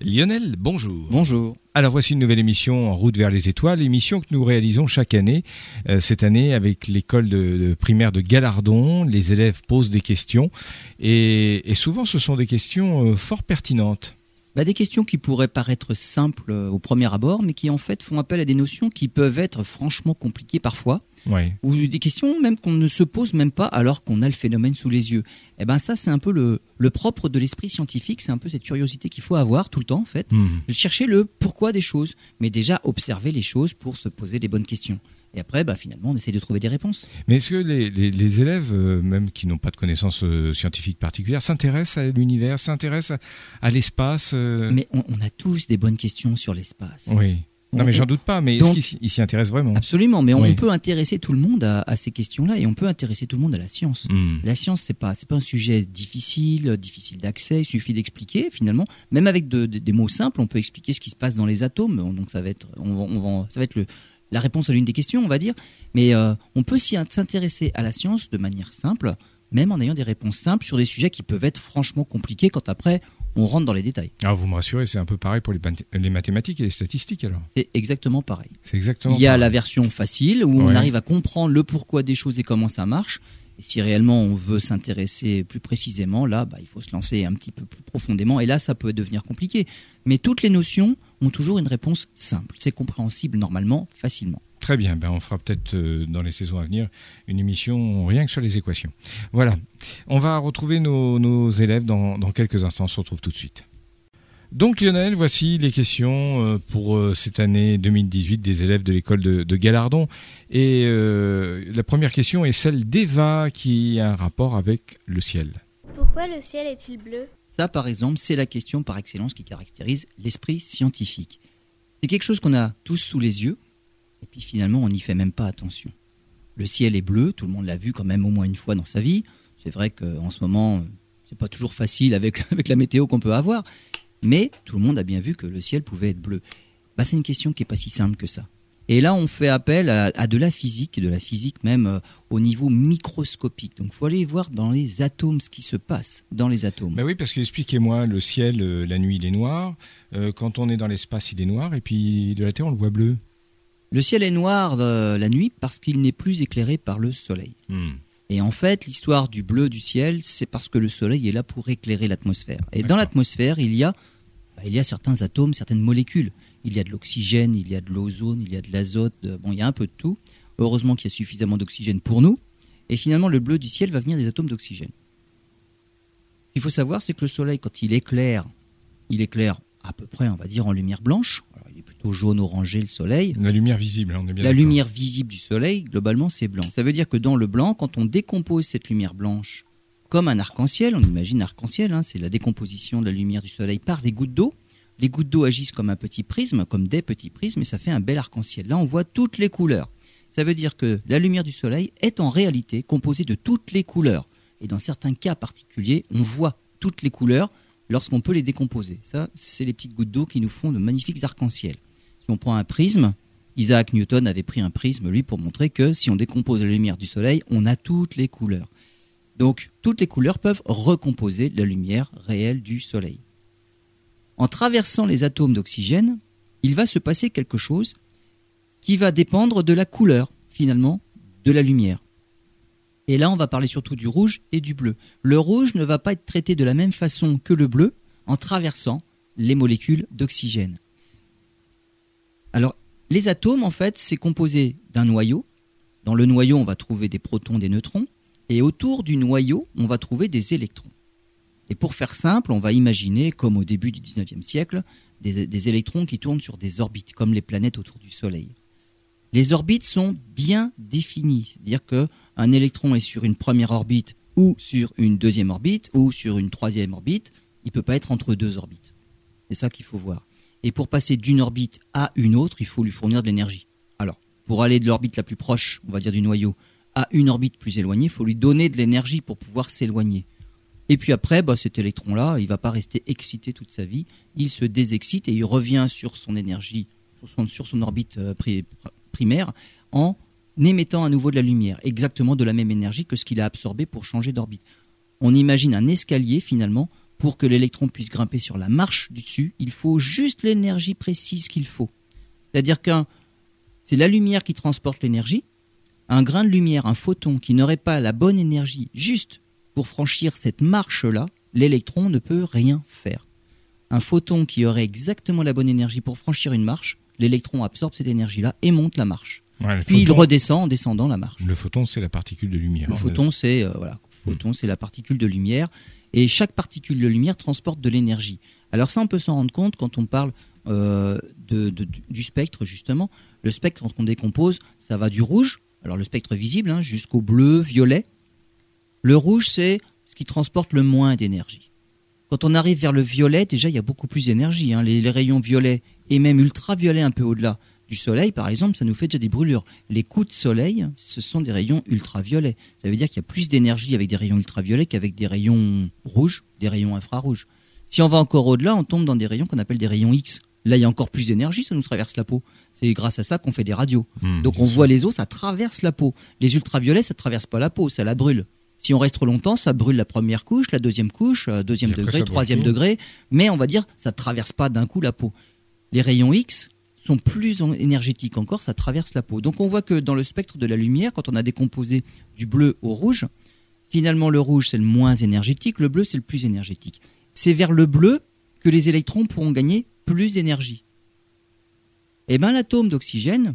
Lionel, bonjour. Bonjour. Alors voici une nouvelle émission en route vers les étoiles, émission que nous réalisons chaque année. Euh, cette année avec l'école de, primaire de Galardon, les élèves posent des questions et, souvent ce sont des questions euh, fort pertinentes. Bah, des questions qui pourraient paraître simples euh, au premier abord, mais qui en fait font appel à des notions qui peuvent être franchement compliquées parfois ou des questions même qu'on ne se pose même pas alors qu'on a le phénomène sous les yeux. Et eh ben ça, c'est un peu le, le propre de l'esprit scientifique, c'est un peu cette curiosité qu'il faut avoir tout le temps en fait, mhm. de chercher le pourquoi des choses, mais déjà observer les choses pour se poser des bonnes questions. Et après, bah, finalement, on essaie de trouver des réponses. Mais est-ce que les, les, élèves, euh, même qui n'ont pas de connaissances euh, scientifiques particulières, s'intéressent à l'univers, s'intéressent à, l'espace euh? Mais on, on, a tous des bonnes questions sur l'espace. Oui. Non, mais j'en doute pas, mais est-ce qu'il s'y intéresse vraiment Absolument, mais on peut intéresser tout le monde à, ces questions-là et on peut intéresser tout le monde à la science. Hmm. La science, c'est pas, c'est pas un sujet difficile, difficile d'accès, il suffit d'expliquer finalement. Même avec des mots simples, on peut expliquer ce qui se passe dans les atomes, donc ça va être, on, ça va être le, la réponse à l'une des questions, on va dire. Mais euh, on peut s'y s'intéresser à la science de manière simple, même en ayant des réponses simples sur des sujets qui peuvent être franchement compliqués quand après on rentre dans les détails. Ah, vous me rassurez, c'est un peu pareil pour les, mathématiques et les statistiques alors C'est exactement pareil. C'est exactement Il y a la version facile où on arrive à comprendre le pourquoi des choses et comment ça marche. Et si réellement on veut s'intéresser plus précisément, là, bah, il faut se lancer un petit peu plus profondément. Et là, ça peut devenir compliqué. Mais toutes les notions ont toujours une réponse simple. C'est compréhensible normalement, facilement. Très bien, ben on fera peut-être euh, dans les saisons à venir une émission rien que sur les équations. Voilà, on va retrouver nos, élèves dans, quelques instants, on se retrouve tout de suite. Donc Lionel, voici les questions euh, pour euh, cette année 2018 des élèves de l'école de, Galardon. Et la première question est celle d'Eva qui a un rapport avec le ciel. Pourquoi le ciel est-il bleu? Ça, par exemple, c'est la question par excellence qui caractérise l'esprit scientifique. C'est quelque chose qu'on a tous sous les yeux, et puis finalement, on n'y fait même pas attention. Le ciel est bleu, tout le monde l'a vu quand même au moins une fois dans sa vie. C'est vrai qu'en ce moment, c'est pas toujours facile avec, avec la météo qu'on peut avoir, mais tout le monde a bien vu que le ciel pouvait être bleu. Bah, c'est une question qui n'est pas si simple que ça. Et là, on fait appel à, de la physique, de la physique même euh, au niveau microscopique. Donc, il faut aller voir dans les atomes ce qui se passe dans les atomes. Bah oui, parce que expliquez-moi, le ciel, euh, la nuit, il est noir. Euh, quand on est dans l'espace, il est noir. Et puis de la Terre, on le voit bleu. Le ciel est noir euh, la nuit parce qu'il n'est plus éclairé par le soleil. Hmm. Et en fait, l'histoire du bleu du ciel, c'est parce que le soleil est là pour éclairer l'atmosphère. Et dans l'atmosphère, il y a bah, il y a certains atomes, certaines molécules. Il y a de l'oxygène, il y a de l'ozone, il y a de l'azote. Euh, bon, il y a un peu de tout. Heureusement qu'il y a suffisamment d'oxygène pour nous. Et finalement, le bleu du ciel va venir des atomes d'oxygène. Ce qu'il faut savoir, c'est que le soleil, quand il éclaire, il éclaire à peu près, on va dire, en lumière blanche plutôt jaune orangé le soleil. La lumière visible, on est bien La lumière visible du soleil, globalement, c'est blanc. Ça veut dire que dans le blanc, quand on décompose cette lumière blanche comme un arc-en-ciel, on imagine arc-en-ciel, hein, c'est la décomposition de la lumière du soleil par les gouttes d'eau. Les gouttes d'eau agissent comme un petit prisme, comme des petits prismes, et ça fait un bel arc-en-ciel. Là, on voit toutes les couleurs. Ça veut dire que la lumière du soleil est en réalité composée de toutes les couleurs. Et dans certains cas particuliers, on voit toutes les couleurs lorsqu'on peut les décomposer. Ça, c'est les petites gouttes d'eau qui nous font de magnifiques arcs-en-ciel. Si on prend un prisme, Isaac Newton avait pris un prisme, lui, pour montrer que si on décompose la lumière du soleil, on a toutes les couleurs. Donc, toutes les couleurs peuvent recomposer la lumière réelle du soleil. En traversant les atomes d'oxygène, il va se passer quelque chose qui va dépendre de la couleur, finalement, de la lumière. Et là, on va parler surtout du rouge et du bleu. Le rouge ne va pas être traité de la même façon que le bleu en traversant les molécules d'oxygène. Alors, les atomes, en fait, c'est composé d'un noyau. Dans le noyau, on va trouver des protons, des neutrons. Et autour du noyau, on va trouver des électrons. Et pour faire simple, on va imaginer, comme au début du 19e siècle, des, électrons qui tournent sur des orbites, comme les planètes autour du Soleil. Les orbites sont bien définies, c'est-à-dire qu'un électron est sur une première orbite ou sur une deuxième orbite ou sur une troisième orbite, il ne peut pas être entre deux orbites. C'est ça qu'il faut voir. Et pour passer d'une orbite à une autre, il faut lui fournir de l'énergie. Alors, pour aller de l'orbite la plus proche, on va dire du noyau, à une orbite plus éloignée, il faut lui donner de l'énergie pour pouvoir s'éloigner. Et puis après, bah, cet électron-là, il ne va pas rester excité toute sa vie. Il se désexcite et il revient sur son énergie, sur son, orbite euh, primaire, en émettant à nouveau de la lumière, exactement de la même énergie que ce qu'il a absorbé pour changer d'orbite. On imagine un escalier finalement pour que l'électron puisse grimper sur la marche du dessus, il faut juste l'énergie précise qu'il faut. C'est-à-dire que c'est la lumière qui transporte l'énergie. Un grain de lumière, un photon qui n'aurait pas la bonne énergie juste pour franchir cette marche-là, l'électron ne peut rien faire. Un photon qui aurait exactement la bonne énergie pour franchir une marche, l'électron absorbe cette énergie-là et monte la marche. Ouais, Puis il redescend en descendant la marche. Le photon, c'est la particule de lumière. Le photon, c'est euh, voilà, photon, c'est la particule de lumière, et chaque particule de lumière transporte de l'énergie. Alors ça, on peut s'en rendre compte quand on parle euh, de- de- du spectre justement. Le spectre, quand on décompose, ça va du rouge, alors le spectre visible, hein, jusqu'au bleu, violet. Le rouge, c'est ce qui transporte le moins d'énergie. Quand on arrive vers le violet, déjà, il y a beaucoup plus d'énergie. hein. Les, les rayons violets et même ultraviolets un peu au-delà du soleil, par exemple, ça nous fait déjà des brûlures. Les coups de soleil, ce sont des rayons ultraviolets. Ça veut dire qu'il y a plus d'énergie avec des rayons ultraviolets qu'avec des rayons rouges, des rayons infrarouges. Si on va encore au-delà, on tombe dans des rayons qu'on appelle des rayons X. Là, il y a encore plus d'énergie, ça nous traverse la peau. C'est grâce à ça qu'on fait des radios. Hmm, Donc on voit les os, ça traverse la peau. Les ultraviolets, ça traverse pas la peau, ça la brûle. Si on reste trop longtemps, ça brûle la première couche, la deuxième couche, euh, deuxième après, degré, troisième degré. Mais on va dire, ça traverse pas d'un coup la peau. Les rayons X sont plus énergétiques encore, ça traverse la peau. Donc on voit que dans le spectre de la lumière, quand on a décomposé du bleu au rouge, finalement le rouge c'est le moins énergétique, le bleu c'est le plus énergétique. C'est vers le bleu que les électrons pourront gagner plus d'énergie. Eh bien l'atome d'oxygène,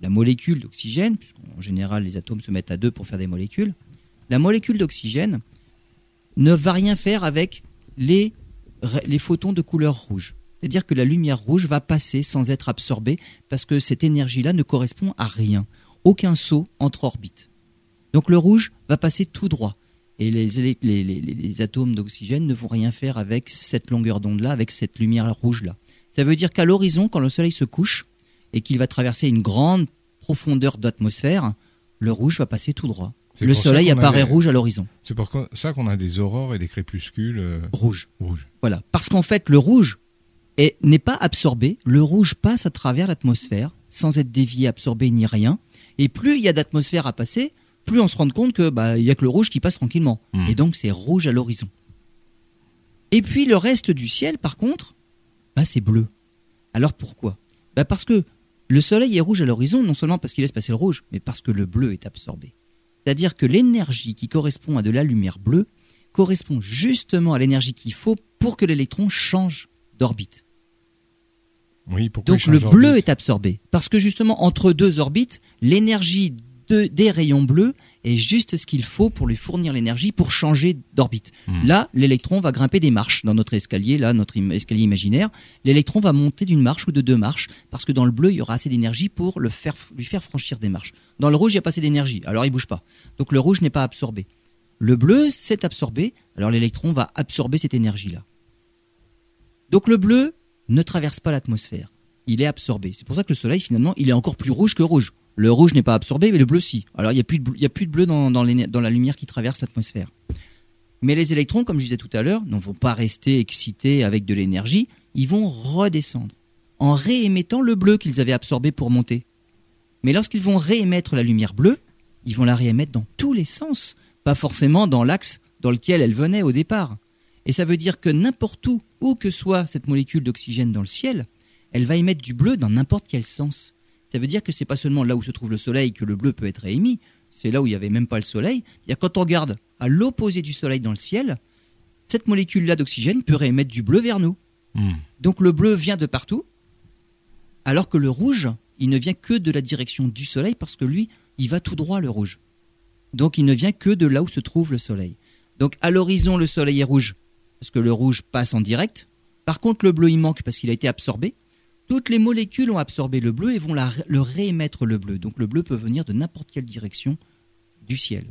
la molécule d'oxygène, puisqu'en général les atomes se mettent à deux pour faire des molécules, la molécule d'oxygène ne va rien faire avec les, les photons de couleur rouge. C'est-à-dire que la lumière rouge va passer sans être absorbée parce que cette énergie-là ne correspond à rien. Aucun saut entre orbites. Donc le rouge va passer tout droit. Et les, élé- les- les- les- les atomes d'oxygène ne vont rien faire avec cette longueur d'onde-là, avec cette lumière rouge-là. Ça veut dire qu'à l'horizon, quand le soleil se couche et qu'il va traverser une grande profondeur d'atmosphère, le rouge va passer tout droit. Le soleil apparaît rouge à l'horizon. C'est pour ça qu'on a des aurores et des crépuscules euh, Rouge. rouges. Voilà. Parce qu'en fait, le rouge est- n'est pas absorbé. Le rouge passe à travers l'atmosphère sans être dévié, absorbé ni rien. Et plus il y a d'atmosphère à passer, plus on se rend compte que bah il y a que le rouge qui passe tranquillement. Hmm. Et donc c'est rouge à l'horizon. Et puis le reste du ciel, par contre, bah c'est bleu. Alors pourquoi? Bah Parce que le soleil est rouge à l'horizon, non seulement parce qu'il laisse passer le rouge, mais parce que le bleu est absorbé. C'est-à-dire que l'énergie qui correspond à de la lumière bleue correspond justement à l'énergie qu'il faut pour que l'électron change d'orbite. Oui, Donc le bleu est absorbé. Parce que justement, entre deux orbites, l'énergie de- des rayons bleus est juste ce qu'il faut pour lui fournir l'énergie pour changer d'orbite. Hmm. Là, l'électron va grimper des marches dans notre escalier, là, notre im- escalier imaginaire. L'électron va monter d'une marche ou de deux marches, parce que dans le bleu, il y aura assez d'énergie pour le faire, lui faire franchir des marches. Dans le rouge, il n'y a pas assez d'énergie, alors il bouge pas. Donc le rouge n'est pas absorbé. Le bleu s'est absorbé, alors l'électron va absorber cette énergie-là. Donc le bleu ne traverse pas l'atmosphère. Il est absorbé. C'est pour ça que le soleil, finalement, il est encore plus rouge que rouge. Le rouge n'est pas absorbé, mais le bleu, si. Alors il n'y a, plus de bleu- a plus de bleu dans, dans la lumière qui traverse l'atmosphère. Mais les électrons, comme je disais tout à l'heure, ne vont pas rester excités avec de l'énergie. Ils vont redescendre en réémettant le bleu qu'ils avaient absorbé pour monter. Mais lorsqu'ils vont réémettre la lumière bleue, ils vont la réémettre dans tous les sens, pas forcément dans l'axe dans lequel elle venait au départ. Et ça veut dire que n'importe où, où que soit cette molécule d'oxygène dans le ciel, elle va émettre du bleu dans n'importe quel sens. Ça veut dire que c'est pas seulement là où se trouve le soleil que le bleu peut être émis, c'est là où il n'y avait même pas le soleil. Il y a quand on regarde à l'opposé du soleil dans le ciel, cette molécule-là d'oxygène peut réémettre du bleu vers nous. Hmm. Donc le bleu vient de partout, alors que le rouge, il ne vient que de la direction du soleil parce que lui, il va tout droit le rouge. Donc il ne vient que de là où se trouve le soleil. Donc à l'horizon, le soleil est rouge parce que le rouge passe en direct. Par contre, le bleu, il manque parce qu'il a été absorbé. Toutes les molécules ont absorbé le bleu et vont la- le réémettre le bleu. Donc le bleu peut venir de n'importe quelle direction du ciel.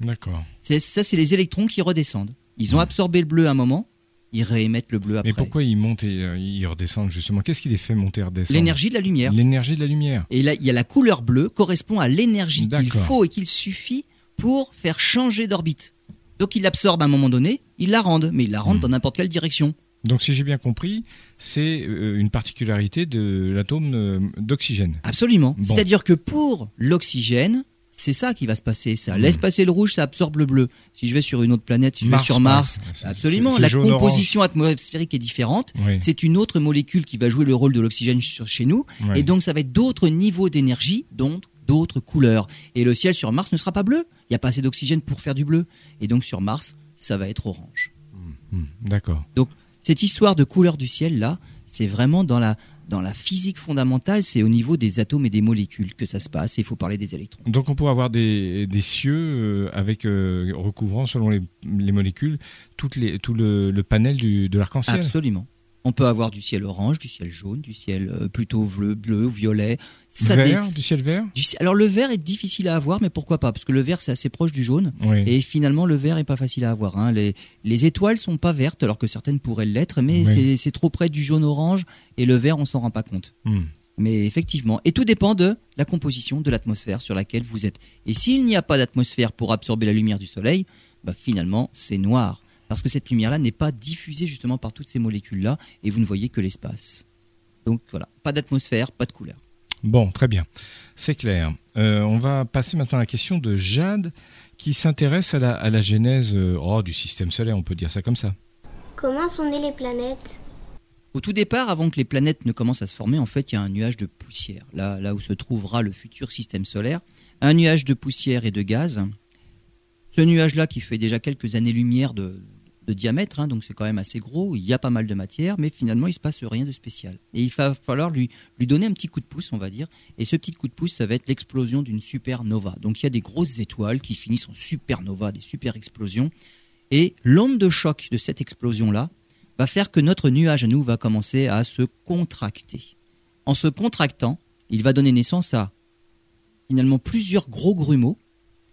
D'accord. Ça, c'est les électrons qui redescendent. Ils ont Ouais. absorbé le bleu à un moment, ils réémettent le bleu après. Mais pourquoi ils montent et euh, ils redescendent justement? Qu'est-ce qui les fait monter et redescendre? L'énergie de la lumière. L'énergie de la lumière. Et là, il y a la couleur bleue correspond à l'énergie qu'il faut et qu'il suffit pour faire changer d'orbite. Donc il l'absorbe à un moment donné, il la rende, mais il la rende Hmm. dans n'importe quelle direction. Donc si j'ai bien compris, c'est euh, une particularité de l'atome euh, d'oxygène. Absolument. Bon. C'est-à-dire que pour l'oxygène, c'est ça qui va se passer. Ça laisse passer le rouge, ça absorbe le bleu. Si je vais sur une autre planète, si je vais sur Mars. C'est- absolument, la jaune, composition atmosphérique est différente. Oui, C'est une autre molécule qui va jouer le rôle de l'oxygène chez nous. oui. Et donc, ça va être d'autres niveaux d'énergie, donc d'autres couleurs. Et le ciel sur Mars ne sera pas bleu. Il n'y a pas assez d'oxygène pour faire du bleu. Et donc, sur Mars, ça va être orange. Hmm, D'accord. Cette histoire de couleur du ciel, là, c'est vraiment dans la, dans la physique fondamentale, c'est au niveau des atomes et des molécules que ça se passe. Et il faut parler des électrons. Donc on pourrait avoir des, des cieux euh, avec euh, recouvrant selon les, les molécules toutes les, tout le, le panel du, de l'arc-en-ciel. Absolument. On peut avoir du ciel orange, du ciel jaune, du ciel euh, plutôt bleu, bleu ou violet. Ça dé- Vert, du ciel vert? du Alors le vert est difficile à avoir, mais pourquoi pas? Parce que le vert c'est assez proche du jaune. Oui. Et finalement, le vert est pas facile à avoir. hein. Les, les étoiles sont pas vertes, alors que certaines pourraient l'être, mais Oui. c'est- c'est trop près du jaune-orange, et le vert, on s'en rend pas compte. Hmm. Mais effectivement, et tout dépend de la composition de l'atmosphère sur laquelle vous êtes. Et s'il n'y a pas d'atmosphère pour absorber la lumière du soleil, bah finalement, c'est noir. Parce que cette lumière-là n'est pas diffusée justement par toutes ces molécules-là, et vous ne voyez que l'espace. Donc voilà, pas d'atmosphère, pas de couleur. Bon, très bien. C'est clair. Euh, on va passer maintenant à la question de Jade qui s'intéresse à la, à la genèse euh, oh, du système solaire, on peut dire ça comme ça. Comment sont nées les planètes? Au tout départ, avant que les planètes ne commencent à se former, en fait, il y a un nuage de poussière, là, là où se trouvera le futur système solaire. Un nuage de poussière et de gaz. Ce nuage-là, qui fait déjà quelques années-lumière de, diamètre, hein, donc c'est quand même assez gros, il y a pas mal de matière, mais finalement, il se passe rien de spécial. Et il va falloir lui, lui donner un petit coup de pouce, on va dire. Et ce petit coup de pouce, ça va être l'explosion d'une supernova. Donc il y a des grosses étoiles qui finissent en supernova, des super explosions. Et l'onde de choc de cette explosion-là, va faire que notre nuage à nous va commencer à se contracter. En se contractant, il va donner naissance à finalement plusieurs gros grumeaux.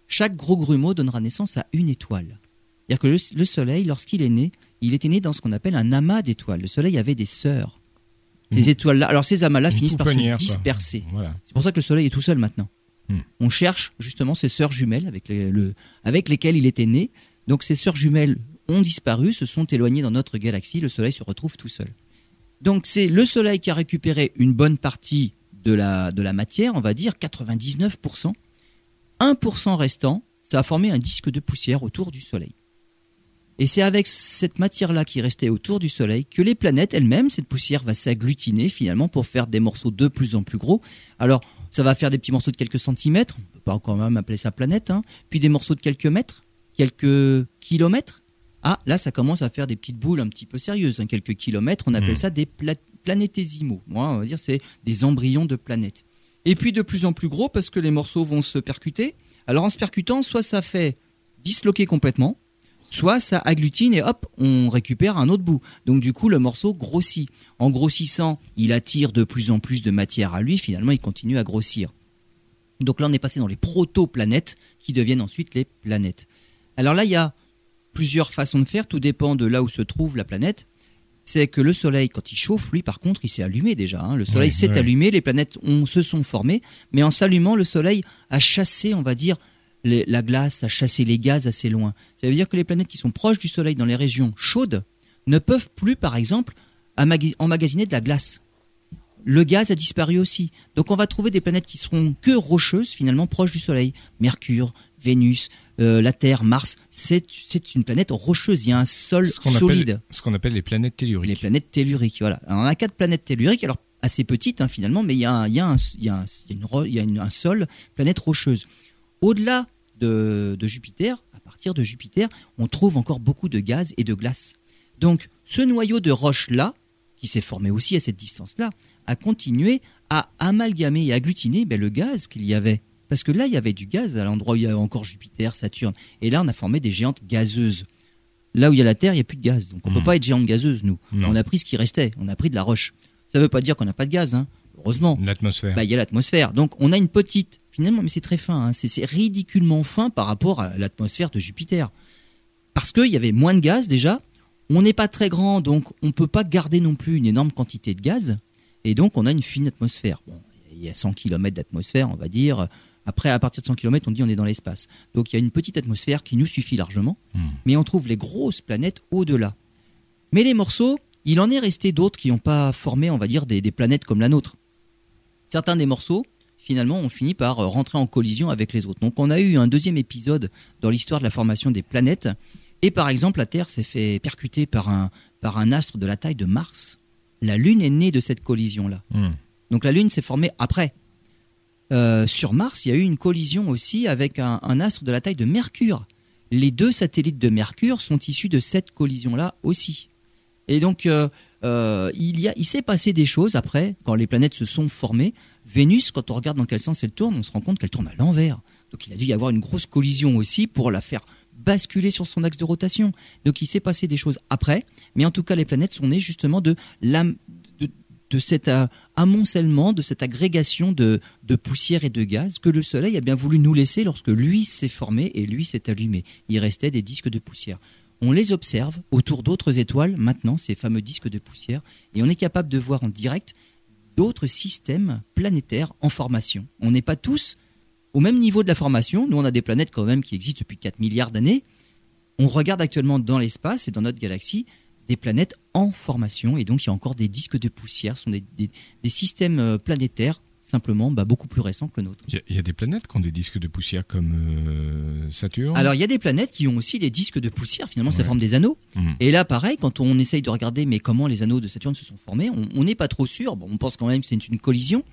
Chaque gros grumeau donnera naissance à une étoile. C'est-à-dire que le, le Soleil, lorsqu'il est né, il était né dans ce qu'on appelle un amas d'étoiles. Le Soleil avait des sœurs. Ces Une- étoiles-là, alors ces amas-là finissent par se disperser. Voilà. C'est pour ça que le Soleil est tout seul maintenant. Hmm. On cherche justement ces sœurs jumelles avec, les- le- avec lesquelles il était né. Donc ces sœurs jumelles ont disparu, se sont éloignées dans notre galaxie. Le Soleil se retrouve tout seul. Donc c'est le Soleil qui a récupéré une bonne partie de la, de la matière, on va dire 99%. 1% restant, ça a formé un disque de poussière autour du Soleil. Et c'est avec cette matière-là qui restait autour du Soleil que les planètes elles-mêmes, cette poussière va s'agglutiner finalement pour faire des morceaux de plus en plus gros. Alors, ça va faire des petits morceaux de quelques centimètres, on peut pas quand même appeler ça planète, hein. puis des morceaux de quelques mètres, quelques kilomètres. Ah, là, ça commence à faire des petites boules un petit peu sérieuses, hein, quelques kilomètres, on appelle Mhm. ça des pla- planétésimaux. Moi, on va dire c'est des embryons de planètes. Et puis de plus en plus gros parce que les morceaux vont se percuter. Alors en se percutant, soit ça fait disloquer complètement, soit ça agglutine et hop, on récupère un autre bout. Donc du coup, le morceau grossit. En grossissant, il attire de plus en plus de matière à lui, finalement, il continue à grossir. Donc là, on est passé dans les protoplanètes qui deviennent ensuite les planètes. Alors là, il y a plusieurs façons de faire, tout dépend de là où se trouve la planète. C'est que le Soleil, quand il chauffe, lui, par contre, il s'est allumé déjà. hein. Le Soleil Oui, s'est oui. allumé, les planètes ont- se sont formées, mais en s'allumant, le Soleil a chassé, on va dire, les- la glace, a chassé les gaz assez loin. Ça veut dire que les planètes qui sont proches du Soleil dans les régions chaudes ne peuvent plus, par exemple, emmagasiner de la glace. Le gaz a disparu aussi. Donc on va trouver des planètes qui seront que rocheuses, finalement, proches du Soleil. Mercure, Vénus, euh, la Terre, Mars, c'est une planète rocheuse. Il y a un sol Ce solide. appelle, ce qu'on appelle les planètes telluriques. Les planètes telluriques, voilà. Alors, on a quatre planètes telluriques, alors assez petites hein, finalement, mais il y a, un sol, planète rocheuse. Au-delà de, de Jupiter, à partir de Jupiter, on trouve encore beaucoup de gaz et de glace. Donc ce noyau de roche-là, qui s'est formé aussi à cette distance-là, a continué à amalgamer et agglutiner ben, le gaz qu'il y avait. Parce que là, il y avait du gaz à l'endroit où il y a encore Jupiter, Saturne. Et là, on a formé des géantes gazeuses. Là où il y a la Terre, il n'y a plus de gaz. Donc on ne peut pas être géante gazeuse, nous. Non. On a pris ce qui restait. On a pris de la roche. Ça ne veut pas dire qu'on n'a pas de gaz, hein. Heureusement. L'atmosphère. Bah, il y a l'atmosphère. Donc on a une petite, finalement, mais c'est très fin, hein, c'est ridiculement fin par rapport à l'atmosphère de Jupiter. Parce qu'il y avait moins de gaz déjà, on n'est pas très grand, donc on ne peut pas garder non plus une énorme quantité de gaz, et donc on a une fine atmosphère. Bon, il y a 100 km d'atmosphère, on va dire. Après, à partir de 100 km, on dit on est dans l'espace. Donc il y a une petite atmosphère qui nous suffit largement, Hmm. mais on trouve les grosses planètes au-delà. Mais les morceaux, il en est resté d'autres qui n'ont pas formé, on va dire, des, des planètes comme la nôtre. Certains des morceaux, finalement, on finit par euh, rentrer en collision avec les autres. Donc, on a eu un deuxième épisode dans l'histoire de la formation des planètes. Et par exemple, la Terre s'est fait percuter par un, par un astre de la taille de Mars. La Lune est née de cette collision-là. Hmm. Donc la Lune s'est formée après. Euh, sur Mars, il y a eu une collision aussi avec un, un astre de la taille de Mercure. Les deux satellites de Mercure sont issus de cette collision-là aussi. Et donc, euh, euh, il, y a, il s'est passé des choses après, quand les planètes se sont formées. Vénus, quand on regarde dans quel sens elle tourne, on se rend compte qu'elle tourne à l'envers. Donc il a dû y avoir une grosse collision aussi pour la faire basculer sur son axe de rotation. Donc il s'est passé des choses après, mais en tout cas les planètes sont nées justement de, cet euh, amoncellement, de cette agrégation de, de poussière et de gaz que le Soleil a bien voulu nous laisser lorsque lui s'est formé et lui s'est allumé. Il restait des disques de poussière. On les observe autour d'autres étoiles, maintenant, ces fameux disques de poussière, et on est capable de voir en direct d'autres systèmes planétaires en formation. On n'est pas tous au même niveau de la formation. Nous, on a des planètes quand même qui existent depuis 4 milliards d'années. On regarde actuellement dans l'espace et dans notre galaxie des planètes en formation, et donc il y a encore des disques de poussière, ce sont des, des- des systèmes euh, planétaires simplement bah, beaucoup plus récents que le nôtre. Il y, a- il y a des planètes qui ont des disques de poussière comme euh, Saturne? Alors il y a des planètes qui ont aussi des disques de poussière, finalement ça Ouais. forme des anneaux. Mhm. Et là pareil, quand on essaye de regarder mais comment les anneaux de Saturne se sont formés, on n'est pas trop sûr, bon, on pense quand même que c'est une collision.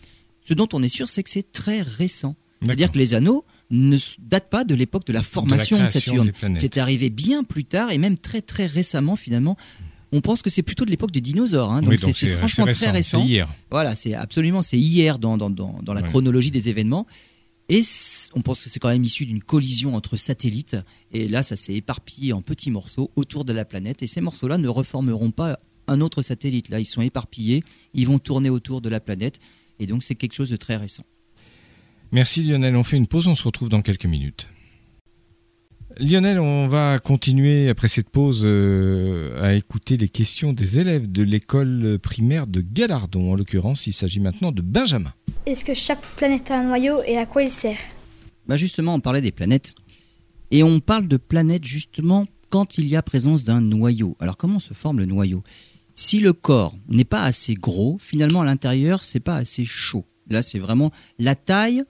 Ce dont on est sûr, c'est que c'est très récent. C'est-à-dire que les anneaux ne datent pas de l'époque de la formation de, création Saturne. C'est arrivé bien plus tard et même très très récemment finalement. On pense que c'est plutôt de l'époque des dinosaures. hein. donc Oui, c'est- franchement très récent. C'est hier. Voilà, c'est absolument, c'est hier dans, dans, dans, dans la Ouais. chronologie des événements. Et on pense que c'est quand même issu d'une collision entre satellites. Et là, ça s'est éparpillé en petits morceaux autour de la planète. Et ces morceaux-là ne reformeront pas un autre satellite. Là, ils sont éparpillés, ils vont tourner autour de la planète. Et donc, c'est quelque chose de très récent. Merci Lionel, on fait une pause, on se retrouve dans quelques minutes. Lionel, on va continuer après cette pause euh, à écouter les questions des élèves de l'école primaire de Galardon. En l'occurrence, il s'agit maintenant de Benjamin. Est-ce que chaque planète a un noyau et à quoi il sert? Bah justement, on parlait des planètes. Et on parle de planètes justement quand il y a présence d'un noyau. Alors comment se forme le noyau? Si le corps n'est pas assez gros, finalement à l'intérieur, c'est pas assez chaud. Là, c'est vraiment la taille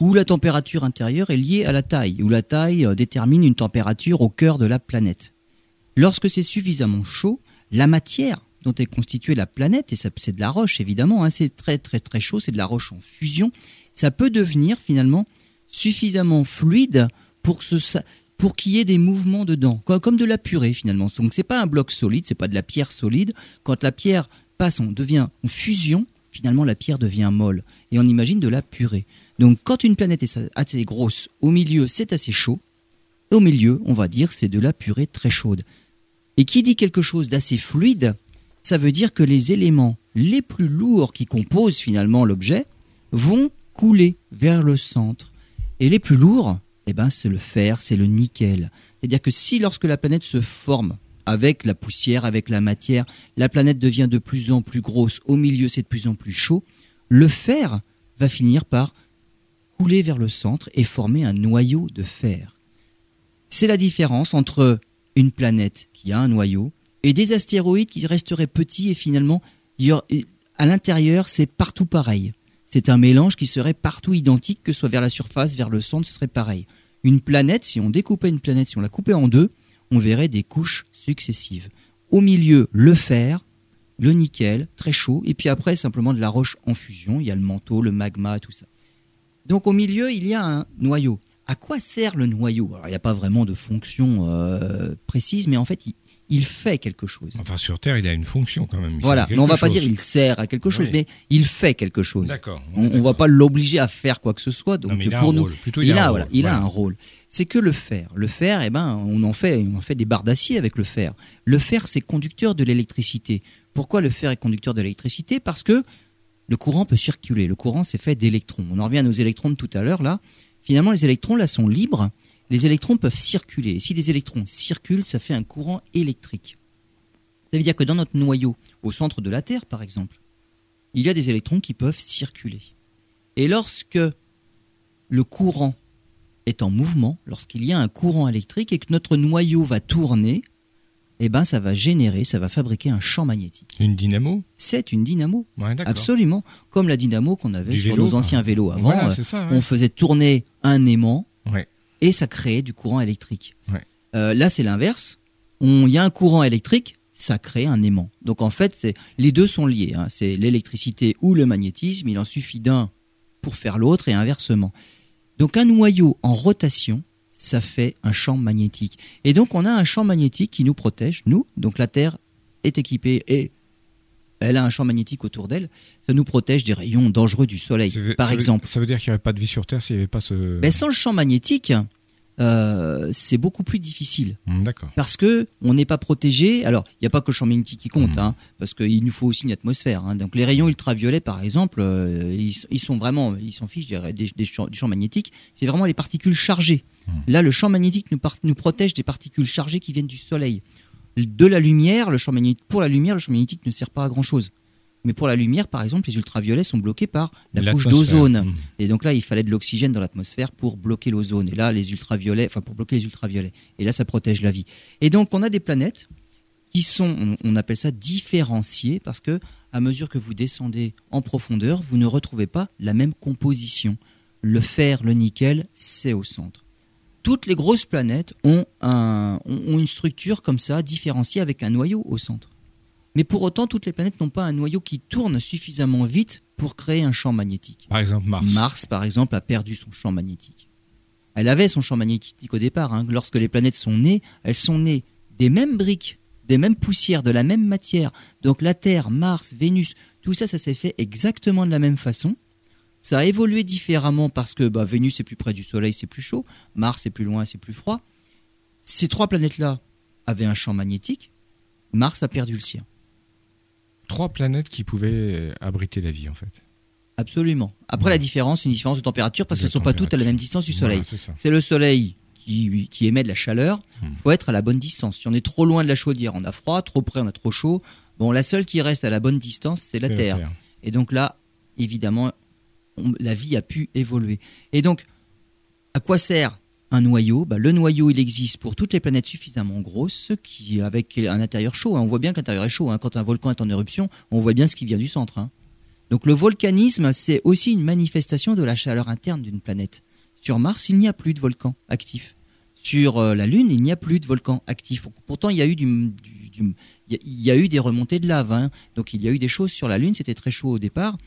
ou la température intérieure est liée à la taille, ou la taille euh, détermine une température au cœur de la planète. Lorsque c'est suffisamment chaud, la matière dont est constituée la planète, et c'est de la roche évidemment, hein, c'est très très très chaud, c'est de la roche en fusion, ça peut devenir finalement suffisamment fluide pour, pour qu'il y ait des mouvements dedans, comme de la purée finalement. Donc c'est pas un bloc solide, c'est pas de la pierre solide. Quand la pierre passe, on devient en fusion, finalement la pierre devient molle, et on imagine de la purée. Donc quand une planète est assez grosse, au milieu c'est assez chaud, et au milieu on va dire c'est de la purée très chaude. Et qui dit quelque chose d'assez fluide, ça veut dire que les éléments les plus lourds qui composent finalement l'objet vont couler vers le centre. Et les plus lourds, eh ben, c'est le fer, c'est le nickel. C'est-à-dire que si lorsque la planète se forme avec la poussière, avec la matière, la planète devient de plus en plus grosse, au milieu c'est de plus en plus chaud, le fer va finir par couler vers le centre et former un noyau de fer. C'est la différence entre une planète qui a un noyau et des astéroïdes qui resteraient petits et finalement, à l'intérieur, c'est partout pareil. C'est un mélange qui serait partout identique, que ce soit vers la surface, vers le centre, ce serait pareil. Une planète, si on découpait une planète, si on la coupait en deux, on verrait des couches successives. Au milieu, le fer, le nickel, très chaud, et puis après, simplement de la roche en fusion. Il y a le manteau, le magma, tout ça. Donc au milieu, il y a un noyau. À quoi sert le noyau? Alors, il n'y a pas vraiment de fonction euh, précise, mais en fait, il, il fait quelque chose. Enfin, sur Terre, il a une fonction quand même. Il Voilà, mais on va quelque pas dire il sert à quelque chose, Oui. mais il fait quelque chose. D'accord. On, on va pas l'obliger à faire quoi que ce soit. Donc Non, il a pour un nous, rôle. Plutôt, il, il a a, voilà, il a un rôle. C'est que le fer. Le fer, eh ben, on en fait, on en fait des barres d'acier avec le fer. Le fer, c'est conducteur de l'électricité. Pourquoi le fer est conducteur de l'électricité? Parce que le courant peut circuler. Le courant, c'est fait d'électrons. On en revient à nos électrons de tout à l'heure là. Finalement, les électrons là sont libres. Les électrons peuvent circuler. Et si des électrons circulent, ça fait un courant électrique. Ça veut dire que dans notre noyau, au centre de la Terre par exemple, il y a des électrons qui peuvent circuler. Et lorsque le courant est en mouvement, lorsqu'il y a un courant électrique et que notre noyau va tourner, eh ben, ça va générer, ça va fabriquer un champ magnétique. Une dynamo C'est une dynamo. Ouais. Absolument. Comme la dynamo qu'on avait Du sur vélo, nos anciens vélos avant. Voilà, euh, c'est ça. ouais. on faisait tourner un aimant Ouais. et ça créait du courant électrique. Euh, là, c'est l'inverse. Il y a un courant électrique, ça crée un aimant. Donc en fait, les deux sont liés. hein. C'est l'électricité ou le magnétisme. Il en suffit d'un pour faire l'autre et inversement. Donc un noyau en rotation, ça fait un champ magnétique. Et donc on a un champ magnétique qui nous protège, nous. Donc la Terre est équipée et elle a un champ magnétique autour d'elle. Ça nous protège des rayons dangereux du Soleil, veut- par ça veut- exemple. Ça veut dire qu'il n'y aurait pas de vie sur Terre s'il n'y avait pas ce. Mais sans le champ magnétique, euh, c'est beaucoup plus difficile Hum, D'accord. parce que on n'est pas protégé. Alors, il n'y a pas que le champ magnétique qui compte, Mhm. hein, parce qu'il nous faut aussi une atmosphère. hein. Donc, les rayons ultraviolets, par exemple, euh, ils, ils sont vraiment, ils s'en fichent des, des- des champs, du champ magnétique. C'est vraiment les particules chargées. Mhm. Là, le champ magnétique nous, protège des particules chargées qui viennent du Soleil. De la lumière, le champ magnétique, pour la lumière, le champ magnétique ne sert pas à grand chose. Mais pour la lumière, par exemple, les ultraviolets sont bloqués par la couche d'ozone. Hum. Et donc là, il fallait de l'oxygène dans l'atmosphère pour bloquer l'ozone. Et là, les ultraviolets, enfin pour bloquer les ultraviolets. Et là, ça protège la vie. Et donc, on a des planètes qui sont, on- on appelle ça différenciées, parce que à mesure que vous descendez en profondeur, vous ne retrouvez pas la même composition. Le fer, le nickel, c'est au centre. Toutes les grosses planètes ont, un- ont ont une structure comme ça, différenciée avec un noyau au centre. Mais pour autant, toutes les planètes n'ont pas un noyau qui tourne suffisamment vite pour créer un champ magnétique. Par exemple, Mars. Mars, par exemple, a perdu son champ magnétique. Elle avait son champ magnétique au départ. hein. Lorsque les planètes sont nées, elles sont nées des mêmes briques, des mêmes poussières, de la même matière. Donc la Terre, Mars, Vénus, tout ça, ça s'est fait exactement de la même façon. Ça a évolué différemment parce que bah, Vénus est plus près du Soleil, c'est plus chaud. Mars est plus loin, c'est plus froid. Ces trois planètes-là avaient un champ magnétique. Mars a perdu le sien. Trois planètes qui pouvaient euh, abriter la vie, en fait. Absolument. Après, Ouais. la différence, une différence de température parce qu'elles ne sont pas toutes à la même distance du Soleil. Voilà, c'est le soleil qui, qui émet de la chaleur. Hmm. Il faut être à la bonne distance. Si on est trop loin de la chaudière, on a froid, trop près, on a trop chaud. Bon, la seule qui reste à la bonne distance, c'est la Terre. Et donc là, évidemment, la vie a pu évoluer. Et donc, à quoi sert un noyau? Bah, Le noyau, il existe pour toutes les planètes suffisamment grosses, qui, avec un intérieur chaud. hein. On voit bien que l'intérieur est chaud. hein. Quand un volcan est en éruption, on voit bien ce qui vient du centre. hein. Donc le volcanisme, c'est aussi une manifestation de la chaleur interne d'une planète. Sur Mars, il n'y a plus de volcan actif. Sur euh, la Lune, il n'y a plus de volcan actif. Pourtant, il y a eu des remontées de lave. Donc il y a eu des choses sur la Lune. C'était très chaud au départ.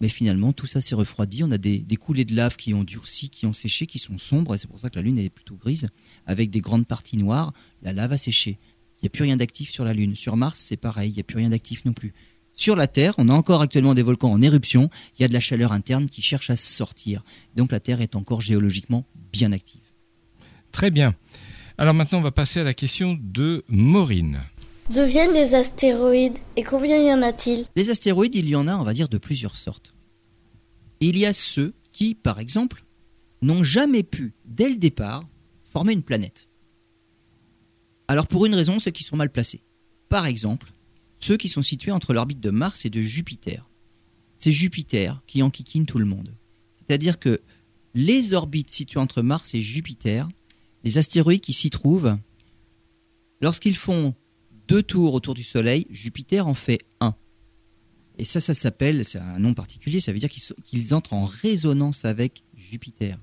Mais finalement, tout ça s'est refroidi. On a des, coulées de lave qui ont durci, qui ont séché, qui sont sombres. Et c'est pour ça que la Lune est plutôt grise, avec des grandes parties noires. La lave a séché. Il n'y a plus rien d'actif sur la Lune. Sur Mars, c'est pareil. Il n'y a plus rien d'actif non plus. Sur la Terre, on a encore actuellement des volcans en éruption. Il y a de la chaleur interne qui cherche à sortir. Donc la Terre est encore géologiquement bien active. Très bien. Alors maintenant, on va passer à la question de Maureen. D'où viennent les astéroïdes et combien y en a-t-il? Les astéroïdes, il y en a, on va dire, de plusieurs sortes. Il y a ceux qui, par exemple, n'ont jamais pu, dès le départ, former une planète. Alors pour une raison, ceux qui sont mal placés. Par exemple, ceux qui sont situés entre l'orbite de Mars et de Jupiter. C'est Jupiter qui enquiquine tout le monde. C'est-à-dire que les orbites situées entre Mars et Jupiter, les astéroïdes qui s'y trouvent, lorsqu'ils font deux tours autour du Soleil, Jupiter en fait un. Et ça, ça s'appelle, c'est un nom particulier, ça veut dire qu'ils entrent en résonance avec Jupiter.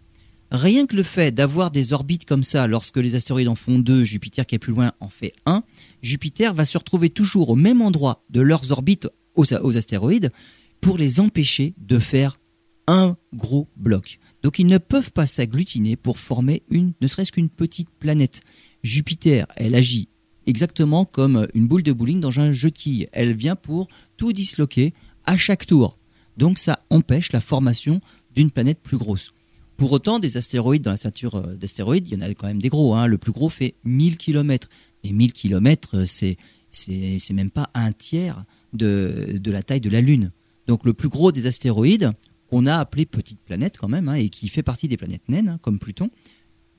Rien que le fait d'avoir des orbites comme ça, lorsque les astéroïdes en font deux, Jupiter qui est plus loin en fait un, Jupiter va se retrouver toujours au même endroit de leurs orbites aux, aux astéroïdes pour les empêcher de faire un gros bloc. Donc ils ne peuvent pas s'agglutiner pour former une, ne serait-ce qu'une petite planète. Jupiter, elle agit exactement comme une boule de bowling dans un jeu de quilles. Elle vient pour tout disloquer à chaque tour. Donc ça empêche la formation d'une planète plus grosse. Pour autant, des astéroïdes dans la ceinture euh, d'astéroïdes, il y en a quand même des gros. hein. Le plus gros fait 1000 km. Et 1000 km, c'est c'est même pas un tiers de, de la taille de la Lune. Donc le plus gros des astéroïdes, qu'on a appelé petite planète quand même, hein, et qui fait partie des planètes naines, hein, comme Pluton,